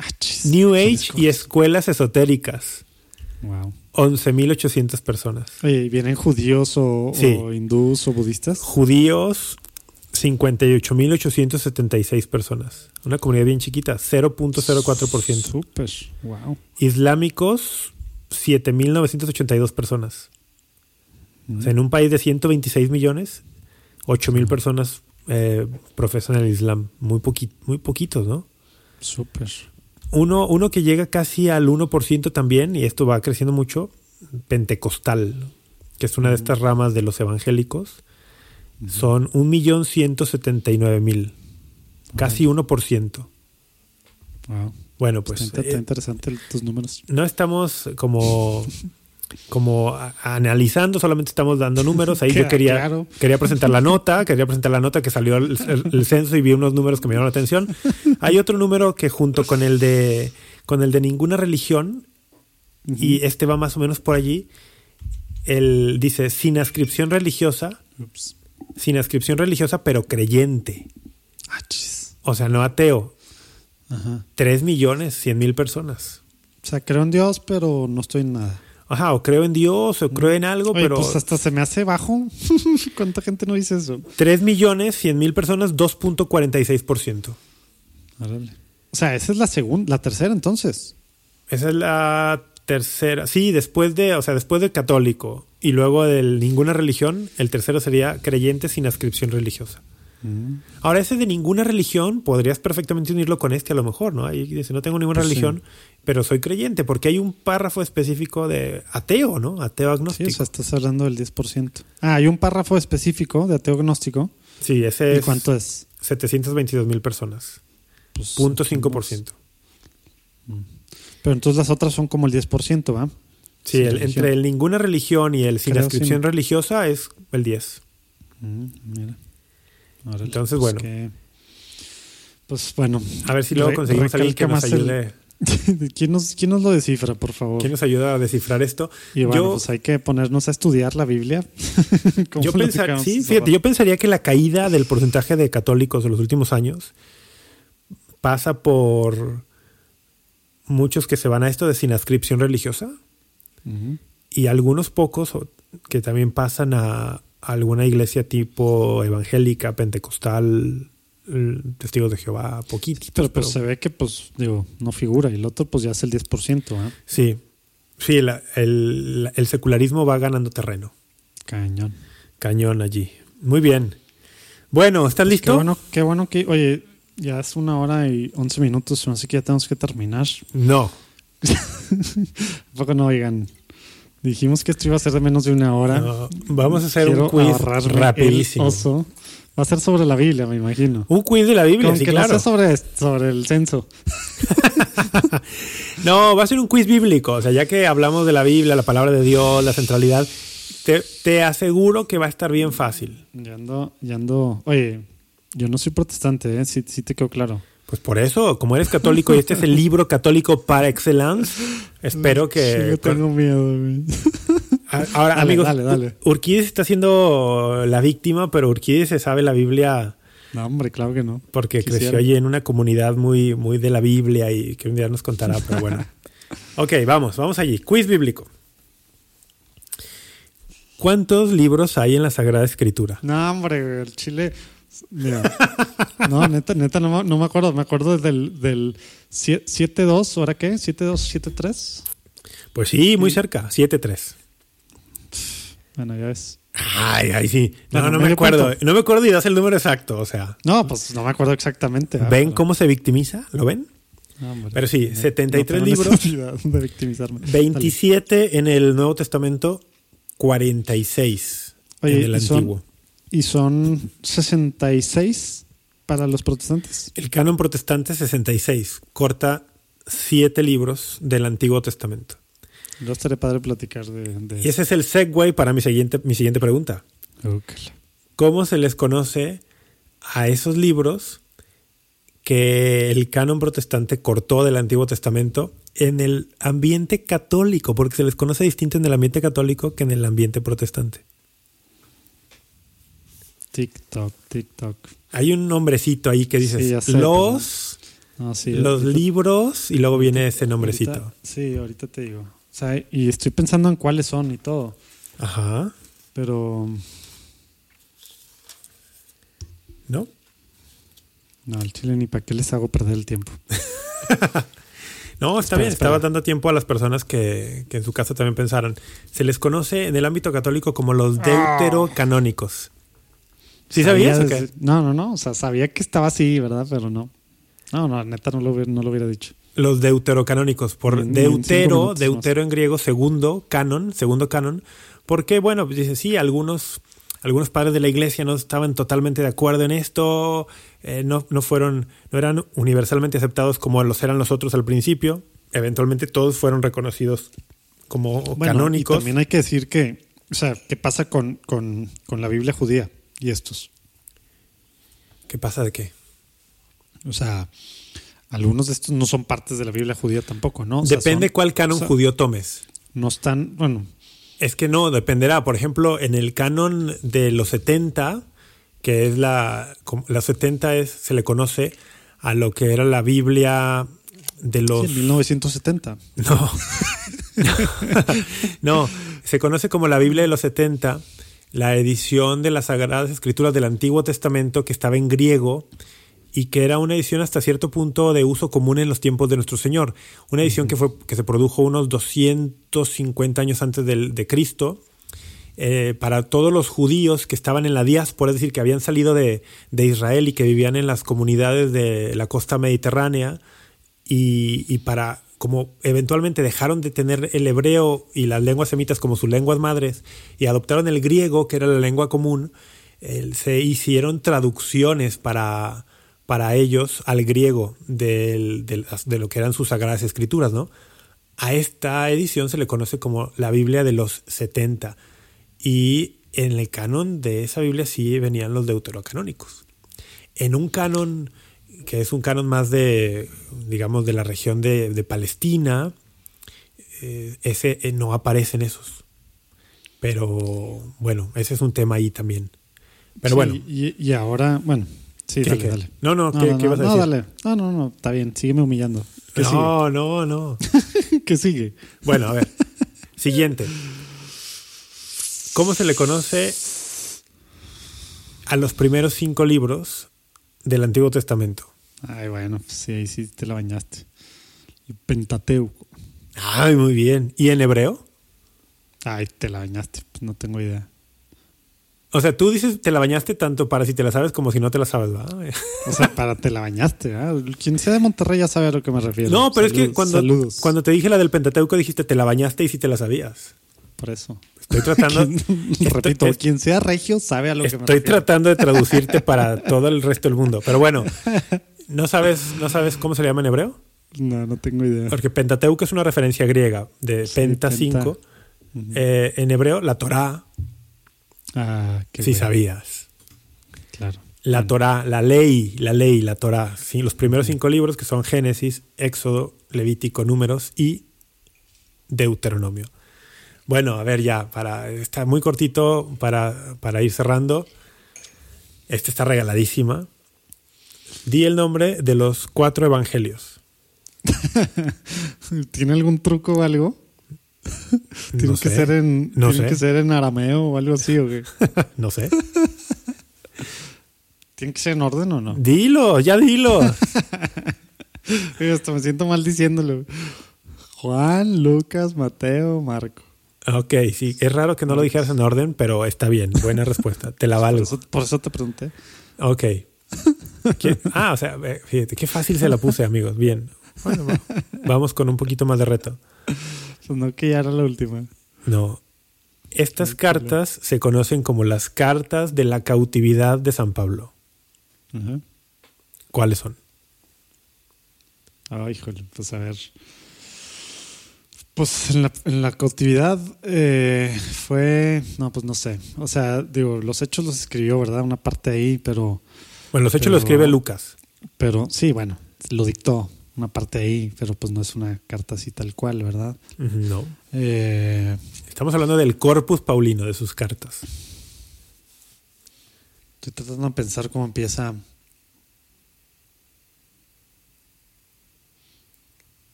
Ah. New Age y escuelas esotéricas. Wow. 11.800 personas. Oye, ¿y ¿vienen judíos o, Sí. o hindús o budistas? Judíos, 58.876 personas. Una comunidad bien chiquita, 0.04%. Súper. Wow. Islámicos, 7.982 personas. O sea, en un país de 126 millones, 8.000 personas eh, profesan el Islam. Muy, poqui- muy poquitos, ¿no? Súper. Uno, uno que llega casi al 1% también, y esto va creciendo mucho, pentecostal, que es una de estas ramas de los evangélicos, son 1.179.000, casi 1%. Wow. Bueno, pues está, eh, interesante el- tus números. no estamos como como analizando, solamente estamos dando números. Ahí yo quería, claro. quería presentar la nota, quería presentar la nota que salió el, el- el censo y vi unos números que me llamaron la atención. Hay otro número que junto con el de con el de ninguna religión, y este va más o menos por allí, el dice sin ascripción religiosa, Ups. Sin ascripción religiosa, pero creyente. Ah. O sea, no ateo. Ajá. 3 millones, 100 mil personas. O sea, creo en Dios, pero no estoy en nada. Ajá, o creo en Dios, o creo en algo, Oye, pero pues hasta se me hace bajo. ¿Cuánta gente no dice eso? 3 millones, 100 mil personas, 2.46%. Órale. O sea, esa es la segunda, la tercera entonces. Esa es la tercera. Sí, después de, o sea, después del católico y luego del ninguna religión, el tercero sería creyente sin ascripción religiosa. Mm. Ahora, ese de ninguna religión, podrías perfectamente unirlo con este a lo mejor, ¿no? Ahí dice, no tengo ninguna Pues sí. religión, pero soy creyente, porque hay un párrafo específico de ateo, ¿no? Ateo Sí, agnóstico. o sea, estás hablando del 10%. Ah, hay un párrafo específico de ateo agnóstico. Sí, ese ¿Y es cuánto es? 722 mil personas. Pues, Punto 5%. Pero entonces las otras son como el 10%, ¿va? Sí, el- entre el ninguna religión y el sin ascripción sin- religiosa es el 10. Mm, mira. Órale, Entonces, pues bueno. que- pues bueno. A ver si luego conseguimos a alguien que nos el- ayude. ¿Quién, nos, ¿Quién nos lo descifra, por favor? ¿Quién nos ayuda a descifrar esto? Y bueno, yo pues hay que ponernos a estudiar la Biblia. Yo, pensar- platicamos sí, hace fíjate, rato. yo pensaría que la caída del porcentaje de católicos de los últimos años pasa por muchos que se van a esto de sin ascripción religiosa Y algunos pocos que también pasan a alguna iglesia tipo evangélica, pentecostal, eh, testigos de Jehová, poquitos. Pero pues se ve que, pues, digo, no figura. Y el otro, pues ya es el 10%, ¿ah? Sí, sí, la- el, el secularismo va ganando terreno. Cañón. Cañón allí. Muy bien. Bueno, ¿estás Qué listo? bueno, qué bueno que, oye, ya es una hora y 11 minutos, así que ya tenemos que terminar. No. ¿A poco no, oigan? Dijimos que esto iba a ser de menos de una hora. no. Vamos a hacer Quiero un quiz rapidísimo. oso. Va a ser sobre la Biblia, me imagino. Un quiz de la Biblia, Con sí, que claro. no sea sobre, sobre el censo. No, va a ser un quiz bíblico. O sea, ya que hablamos de la Biblia, la palabra de Dios, la centralidad, te, te aseguro que va a estar bien fácil. Ya ando, ya ando. Oye, yo no soy protestante, ¿eh? Sí, sí te quedó claro. Pues por eso, como eres católico y este es el libro católico par excellence, espero Sí, yo que... tengo miedo, Ahora, Dale, amigos, dale, dale. Urquídez está siendo la víctima, pero Urquídez se sabe la Biblia No, hombre, claro que no. porque Quisiera. creció allí en una comunidad muy, muy de la Biblia y que un día nos contará, pero bueno. ok, vamos, vamos allí. Quiz bíblico. ¿Cuántos libros hay en la Sagrada Escritura? No, hombre, el chile. Mira. No, neta, neta, no, me- no me acuerdo. Me acuerdo del, del 7-2, ¿ahora qué? ¿7-2, 7-3? Pues sí, muy cerca, 7-3. Bueno, ya ves. Ay, ay, sí. No, Bueno, no me acuerdo. punto. No me acuerdo y das el número exacto, o sea. No, pues no me acuerdo exactamente. ah, ¿Ven pero- cómo se victimiza? ¿Lo ven? No, hombre. Pero sí, No- 73 no libros. de victimizarme. 27 en el Nuevo Testamento, 46 Oye, en el ¿y son- Antiguo. Dale. Y son 66 para los protestantes. El canon protestante 66, corta siete libros del Antiguo Testamento. No estaría padre platicar de, de Y ese es el segue para mi siguiente, mi siguiente pregunta. ¿Cómo se les conoce a esos libros que el canon protestante cortó del Antiguo Testamento en el ambiente católico? Porque se les conoce distinto en el ambiente católico que en el ambiente protestante. TikTok, TikTok. Hay un nombrecito ahí que dices Sí, ya sé, los, No, sí, los ahorita- libros y luego viene ese nombrecito. ahorita- sí, ahorita te digo. O sea, y estoy pensando en cuáles son y todo. Ajá. Pero ¿No? no, al chile ni para qué les hago perder el tiempo. No, está Espera, bien. Estaba dando tiempo a las personas que, que en su casa también pensaran. Se les conoce en el ámbito católico como los deuterocanónicos. ¿Sí Sabía sabías o qué? No, no, no. O sea, sabía que estaba así, ¿verdad? Pero no. No, no, neta no lo, hubiera- no lo hubiera dicho. Los deuterocanónicos. Por en deutero, minutos deutero en griego, segundo canon, segundo canon. Porque, bueno, pues dice, sí, algunos, algunos padres de la iglesia no estaban totalmente de acuerdo en esto, eh, no, no fueron, no eran universalmente aceptados como los eran los otros al principio. Eventualmente todos fueron reconocidos como Bueno, canónicos. Y también hay que decir que, o sea, ¿qué pasa con, con, con la Biblia judía y estos? ¿Qué pasa de qué? O sea, algunos de estos no son partes de la Biblia judía tampoco, ¿no? O sea, Depende son- cuál canon o sea- judío tomes. no están, bueno, Es que no, dependerá. Por ejemplo, en el canon de los 70, que es la. Los 70 es, se le conoce a lo que era la Biblia de sí, los. en 1970. No. no, se conoce como la Biblia de los 70, la edición de las Sagradas Escrituras del Antiguo Testamento que estaba en griego y que era una edición hasta cierto punto de uso común en los tiempos de nuestro Señor. Una edición que, fue, que se produjo unos 250 años antes del- de Cristo. eh, para todos los judíos que estaban en la diáspora, es decir, que habían salido de, de Israel y que vivían en las comunidades de la costa mediterránea, y, y para como eventualmente dejaron de tener el hebreo y las lenguas semitas como sus lenguas madres y adoptaron el griego, que era la lengua común, se hicieron traducciones para, para ellos al griego de lo que eran sus sagradas escrituras, ¿no? A esta edición se le conoce como la Biblia de los 70. Y en el canon de esa Biblia sí venían los deuterocanónicos. En un canon que es un canon más de, digamos, de la región de, de Palestina, eh, ese eh, no aparecen esos. Pero bueno, ese es un tema ahí también. Pero Sí, bueno, Y, y ahora, bueno, sí, ¿Qué, dale, qué? dale. No, no, ¿qué- qué ibas a no, decir? dale. No, no, no, está bien, sígueme humillando. ¿Qué no, no, no. ¿Qué sigue? Bueno, a ver. Siguiente. ¿Cómo se le conoce a los primeros cinco libros del Antiguo Testamento? Ay, bueno, pues sí, ahí sí te la bañaste. El Pentateuco. Ay, muy bien. ¿Y en hebreo? Ay, te la bañaste, pues no tengo idea. O sea, tú dices te la bañaste tanto para si te la sabes como si no te la sabes, ¿verdad? O sea, para te la bañaste, ¿ah? Quien sea de Monterrey ya sabe a lo que me refiero. No, pero es que cuando, Saludos. cuando te dije la del Pentateuco dijiste te la bañaste y si te la sabías. Por eso. Estoy tratando, Repito, quien sea regio sabe a lo que me estoy tratando de traducirte para todo el resto del mundo. Pero bueno, ¿no sabes, ¿no sabes cómo se le llama en hebreo? No, no tengo idea. Porque Pentateuco es una referencia griega de Sí, Penta penta. 5. Eh, en hebreo, la Torá, Ah, qué si sabías. Claro. La Torá, la ley, la ley, la Torá. Sí, los primeros cinco libros que son Génesis, Éxodo, Levítico, Números y Deuteronomio. Bueno, a ver ya, para, está muy cortito para, para ir cerrando. Este está regaladísima. Di el nombre de los cuatro evangelios. ¿Tiene algún truco o algo? Tiene No que sé. ser en No tiene sé. que ser en arameo o algo así o qué? no sé. ¿Tiene que ser en orden o no? Dilo, ya dilo. Hasta me siento mal diciéndolo. Juan, Lucas, Mateo, Marco. Ok, sí, es raro que no lo dijeras en orden, pero está bien. Buena respuesta. Te la Por valgo. eso, por eso te pregunté. Ok. ¿Qué- Ah, o sea, fíjate, qué fácil se la puse, amigos. Bien. Bueno, va- vamos con un poquito más de reto. Pues no que ya era la última. No. Estas cartas se conocen como las cartas de la cautividad de San Pablo. ¿Cuáles son? Ay, híjole, pues a ver. Pues en la, en la cautividad eh, fue, no, pues no sé. O sea, digo, los hechos los escribió, ¿verdad? Una parte ahí, pero, Bueno, los hechos Pero- lo escribe Lucas. pero sí, bueno, lo dictó una parte ahí, pero pues no es una carta así tal cual, ¿verdad? No. Eh, Estamos hablando del corpus paulino de sus cartas. estoy tratando de pensar cómo empieza.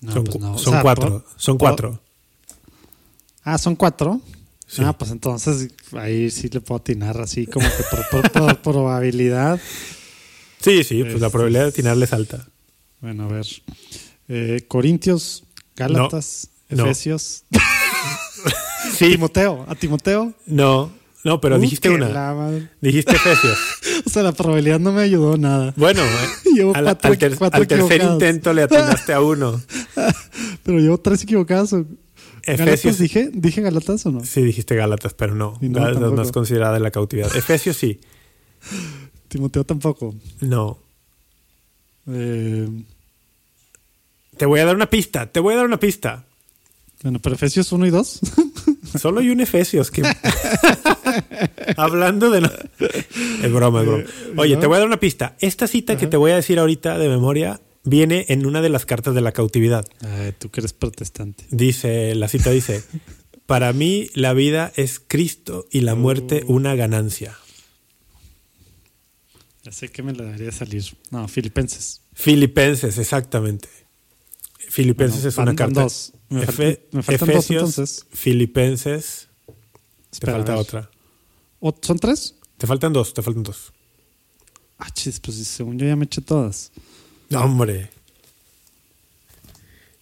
No, son pues no. O son sea, cuatro. por- son por- cuatro. Ah, son cuatro. Sí. Ah, pues entonces ahí sí le puedo atinar así como que por, por- probabilidad. Sí, sí, pues la Este- probabilidad de atinarle es alta. Bueno, a ver. Eh, Corintios, Gálatas, No. Efesios. Sí, Timoteo, a Timoteo. no, no, pero Uh, dijiste una. la. Dijiste Efesios. O sea, la probabilidad no me ayudó nada. Bueno, eh, Llevo al, cuatro- al ter- cuatro al tercer intento le atinaste a uno. Pero llevo tres equivocados. ¿Galatas Efesios. dije? ¿Dije Galatas o no? Sí, dijiste Gálatas, pero no. Y no, Gálatas no, es considerada la cautividad. Efesios sí. Timoteo tampoco. No. Eh, Te voy a dar una pista. Te voy a dar una pista. Bueno, pero Efesios 1 y 2. Solo hay un Efesios que. Hablando de. No... Es broma, es broma. Oye, te voy a dar una pista. Esta cita que te voy a decir ahorita de memoria viene en una de las cartas de la cautividad. Ay, tú que eres protestante. Dice, la cita dice: Para mí la vida es Cristo y la muerte una ganancia. Ya sé que me la debería salir. No, Filipenses. Filipenses, exactamente. Filipenses Bueno, es una carta. dos. Me, Efe- faltan, me faltan dos Efesios, entonces. Filipenses. Te falta otra. ¿O- ¿Son tres? Te faltan dos, te faltan dos. Ah, chis, pues según yo ya me eché todas. No, hombre.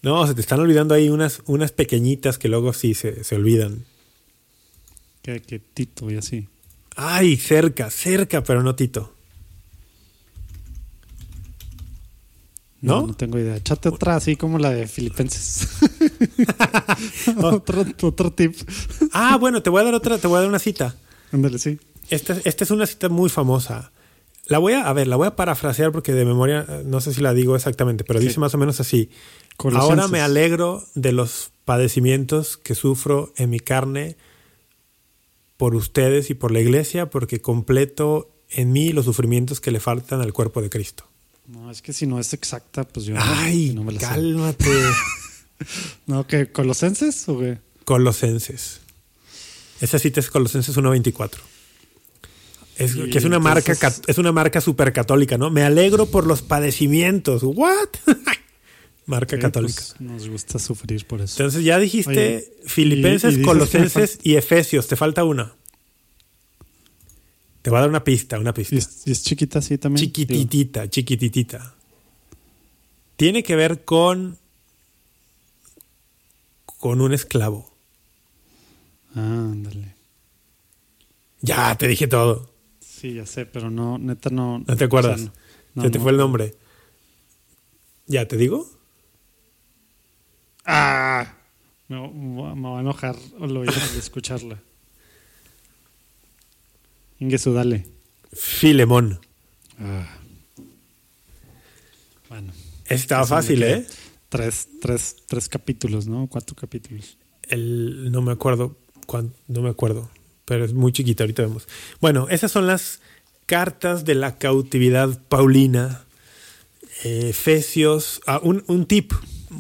No, se te están olvidando ahí unas, unas pequeñitas que luego sí se, se olvidan. Que, que Tito y así. Ay, cerca, cerca, pero no Tito. No, ¿No? no tengo idea. Échate otra así como la de Filipenses. otro, otro tip. Ah, bueno, te voy a dar otra, te voy a dar una cita. Ándale, sí. Esta, esta es una cita muy famosa. La voy a, a ver, la voy a parafrasear porque de memoria eh, no sé si la digo exactamente, pero Sí. dice más o menos así. Colosenses. Ahora me alegro de los padecimientos que sufro en mi carne por ustedes y por la iglesia, porque completo en mí los sufrimientos que le faltan al cuerpo de Cristo. No, es que si no es exacta, pues yo Ay, no me la sé. cálmate. No, ¿qué? ¿Colosenses o qué? Colosenses. Esa cita es Colosenses 1.24. Es, Y que es una marca entonces- es una marca super católica, ¿no? Me alegro por los padecimientos. ¿What? marca católica. pues, nos gusta sufrir por eso. Entonces ya dijiste Oye, Filipenses, y- y dices Colosenses y Efesios. Te falta una. Te va a dar una pista, una pista. ¿Y es, y es chiquita así también? Digo, Chiquititita, chiquititita. Tiene que ver con con un esclavo. ah, ándale. Ya, te dije todo. Sí, ya sé, pero no, neta no. ¿No te acuerdas? o sea, no- no, Se te no. fue el nombre. ¿Ya te digo? ¡Ah! Me, me va a enojar al oír de escucharla. Ingesu, dale. Filemón. Ah. Bueno. Estaba fácil. ¿eh? Tres, tres, tres capítulos, ¿no? Cuatro capítulos. El, no me acuerdo. cuán- no me acuerdo. Pero es muy chiquita, ahorita vemos. Bueno, esas son las cartas de la cautividad paulina. Eh, Efesios. Ah, un, un tip.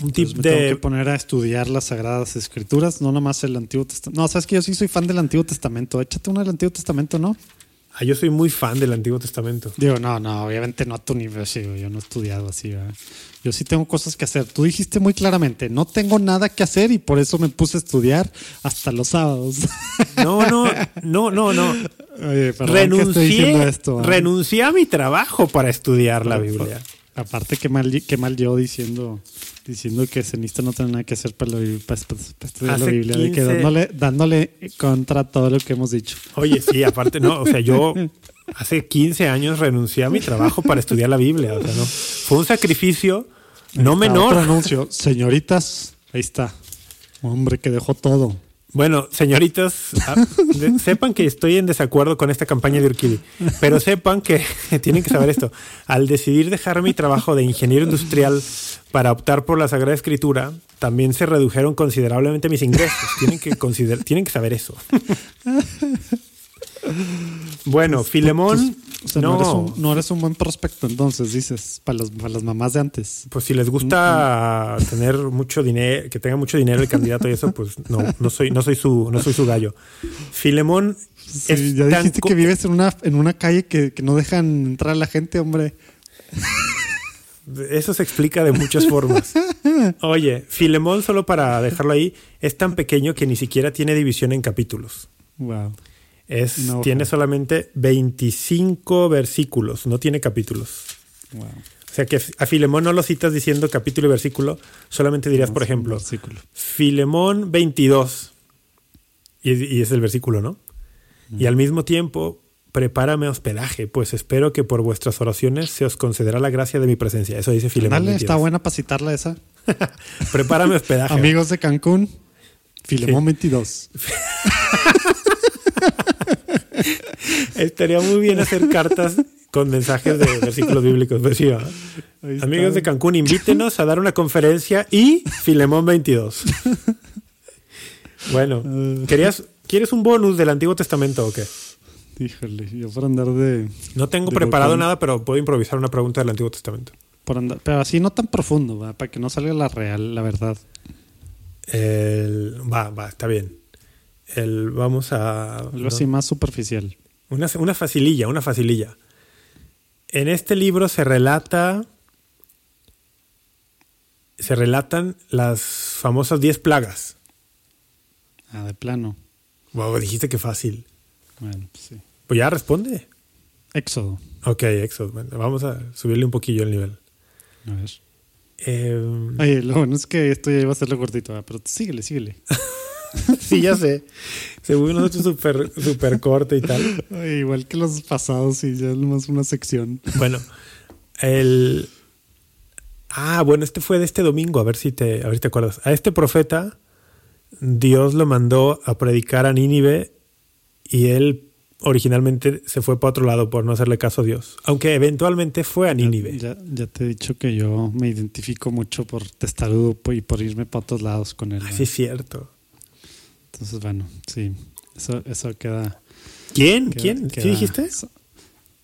Un tip me tengo que de. poner a estudiar las Sagradas Escrituras, no nomás el Antiguo Testamento. No, sabes que yo sí soy fan del Antiguo Testamento. Échate una del Antiguo Testamento, ¿no? Ah, yo soy muy fan del Antiguo Testamento. Digo, no, no, obviamente no a tu nivel, sí, yo no he estudiado así, ¿verdad? Yo sí tengo cosas que hacer. Tú dijiste muy claramente, no tengo nada que hacer y por eso me puse a estudiar hasta los sábados. No, no, no, no, no. Oye, Renuncié, esto. ¿ah? renuncié a mi trabajo para estudiar la Biblia. Aparte, qué mal, qué mal yo diciendo diciendo que cenista no tiene nada que hacer para, la para- para- para estudiar la Biblia, de que 15 dándole, dándole contra todo lo que hemos dicho. Oye, sí, aparte, no, o sea, yo hace 15 años renuncié a mi trabajo para estudiar la Biblia. O sea, no. Fue un sacrificio no menor. Otro anuncio. Señoritas, ahí está. Hombre que dejó todo. Bueno, señoritas, ah, sepan que estoy en desacuerdo con esta campaña de Urquidi, pero sepan que tienen que saber esto. Al decidir dejar mi trabajo de ingeniero industrial para optar por la Sagrada Escritura, también se redujeron considerablemente mis ingresos. Tienen que, tienen que saber eso. Bueno, Filemón, O sea, no, eres, un, no eres un buen prospecto, entonces dices, para, los- para las mamás de antes. pues si les gusta tener mucho dinero, que tenga mucho dinero el candidato y eso, pues no, no soy, no soy su, no soy su gallo. Filemón Sí, es ya dijiste que vives en una, en una calle que, que no dejan entrar a la gente, hombre. Eso se explica de muchas formas. Oye, Filemón, solo para dejarlo ahí, es tan pequeño que ni siquiera tiene división en capítulos. Wow. Es, tiene solamente 25 versículos, no tiene capítulos. wow. O sea que a Filemón no lo citas diciendo capítulo y versículo, solamente dirías, por ejemplo. Filemón 22. Y, y es el versículo, ¿no? Y al mismo tiempo, prepárame hospedaje, pues espero que por vuestras oraciones se os concederá la gracia de mi presencia. Eso dice Filemón. Dale, 22. está buena para citarla esa. Prepárame hospedaje. Amigos de Cancún, Filemón 22. Estaría muy bien hacer cartas con mensajes de versículos bíblicos. Pues está. Amigos de Cancún, invítenos a dar una conferencia y Filemón 22. Bueno, ¿querías, ¿quieres un bonus del Antiguo Testamento o qué? Híjole, yo por andar de. No tengo de preparado nada, pero puedo improvisar una pregunta del Antiguo Testamento. por andar- pero así no tan profundo, para que no salga la real, la verdad. El, va, va, está bien. El, vamos a... Algo no, así más superficial. una, una facililla, una facililla. En este libro se relata... Se relatan las famosas 10 plagas. Ah, de plano. Wow, dijiste que fácil. Bueno, pues sí. Pues ya responde. Éxodo. Ok, Éxodo. Bueno, vamos a subirle un poquillo el nivel. A ver. Eh, Oye, lo bueno es que esto ya iba a ser lo cortito, ¿va? pero síguele, síguele. sí, ya sé. Según nosotros súper super corto y tal. Ay, igual que los pasados y ya nomás una sección. Bueno, el. Ah, bueno, este fue de este domingo, a ver si te, a ver si te acuerdas. A este profeta, Dios lo mandó a predicar a Nínive y él originalmente se fue para otro lado por no hacerle caso a Dios. Aunque eventualmente fue a Nínive. Ya, ya te he dicho que yo me identifico mucho por testarudo y por irme para otros lados con él. Ah, ¿va? sí, es cierto. Entonces, bueno, sí. Eso, eso queda. ¿Quién? queda- ¿Quién? queda- ¿Sí dijiste?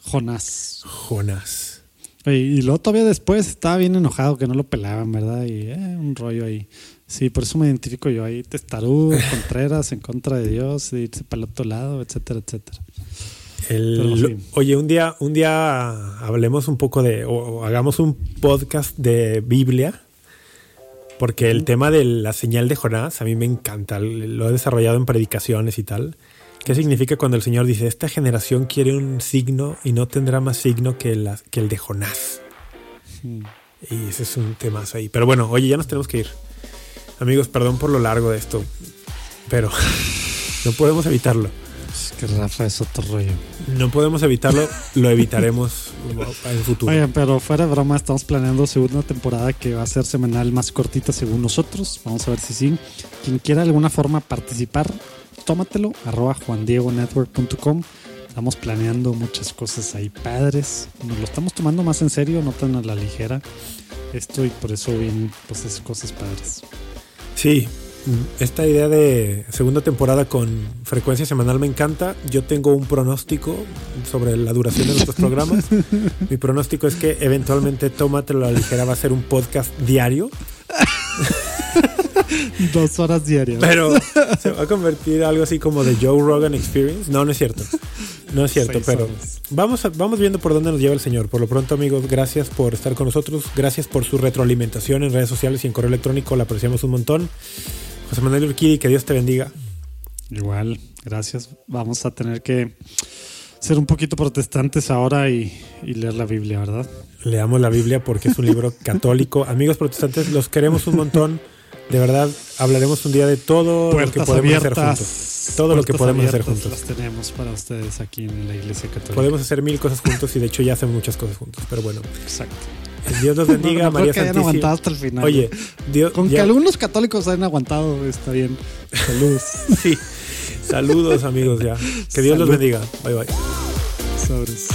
Jonás. Jonás. Oye, y luego todavía después estaba bien enojado que no lo pelaban, ¿verdad? Y eh, un rollo ahí. Sí, por eso me identifico yo ahí, testarudo, Contreras en contra de Dios, de irse para el otro lado, etcétera, etcétera. El- Pero sí. Oye, un día, un día hablemos un poco de, o, o hagamos un podcast de Biblia, porque el tema de la señal de Jonás a mí me encanta, lo he desarrollado en predicaciones y tal. ¿Qué significa cuando el Señor dice, esta generación quiere un signo y no tendrá más signo que, la- que el de Jonás? Mm. Y ese es un temazo ahí. Pero bueno, oye, ya nos tenemos que ir. Amigos, perdón por lo largo de esto, pero no podemos evitarlo. Es que Rafa es otro rollo. No podemos evitarlo, lo evitaremos en el futuro. Oigan, pero fuera de broma, estamos planeando segunda temporada que va a ser semanal más cortita según nosotros. Vamos a ver si sí. Quien quiera de alguna forma participar, tómatelo, arroba juandiegonetwork.com. Estamos planeando muchas cosas ahí padres. Nos lo estamos tomando más en serio, no tan a la ligera. Esto y por eso vienen pues esas cosas padres. Sí, esta idea de segunda temporada con frecuencia semanal me encanta. Yo tengo un pronóstico sobre la duración de nuestros programas. Mi pronóstico es que eventualmente Tómatelo a la ligera va a ser un podcast diario, Dos horas diarias. pero se va a convertir en algo así como de Joe Rogan Experience. No, no es cierto. No es cierto, Seis pero horas. vamos, a- vamos viendo por dónde nos lleva el Señor. Por lo pronto, amigos, gracias por estar con nosotros. Gracias por su retroalimentación en redes sociales y en correo electrónico. La apreciamos un montón. José Manuel Urquidi, que Dios te bendiga. Igual, gracias. Vamos a tener que ser un poquito protestantes ahora y, y leer la Biblia, ¿verdad? Leamos la Biblia porque es un libro católico. Amigos protestantes, los queremos un montón. De verdad, hablaremos un día de todo lo que podemos hacer juntos. Todo lo que podemos hacer juntos. Las tenemos para ustedes aquí en la Iglesia Católica. Podemos hacer mil cosas juntos y de hecho ya hacemos muchas cosas juntos. Pero bueno, Exacto. Dios los bendiga, No, no María que hayan Santísima. aguantado hasta el final. Oye, Dios, con que algunos católicos hayan aguantado, está bien. Saludos. sí. Saludos, amigos, ya. Que Dios los Salud. bendiga. Bye bye. Sobres.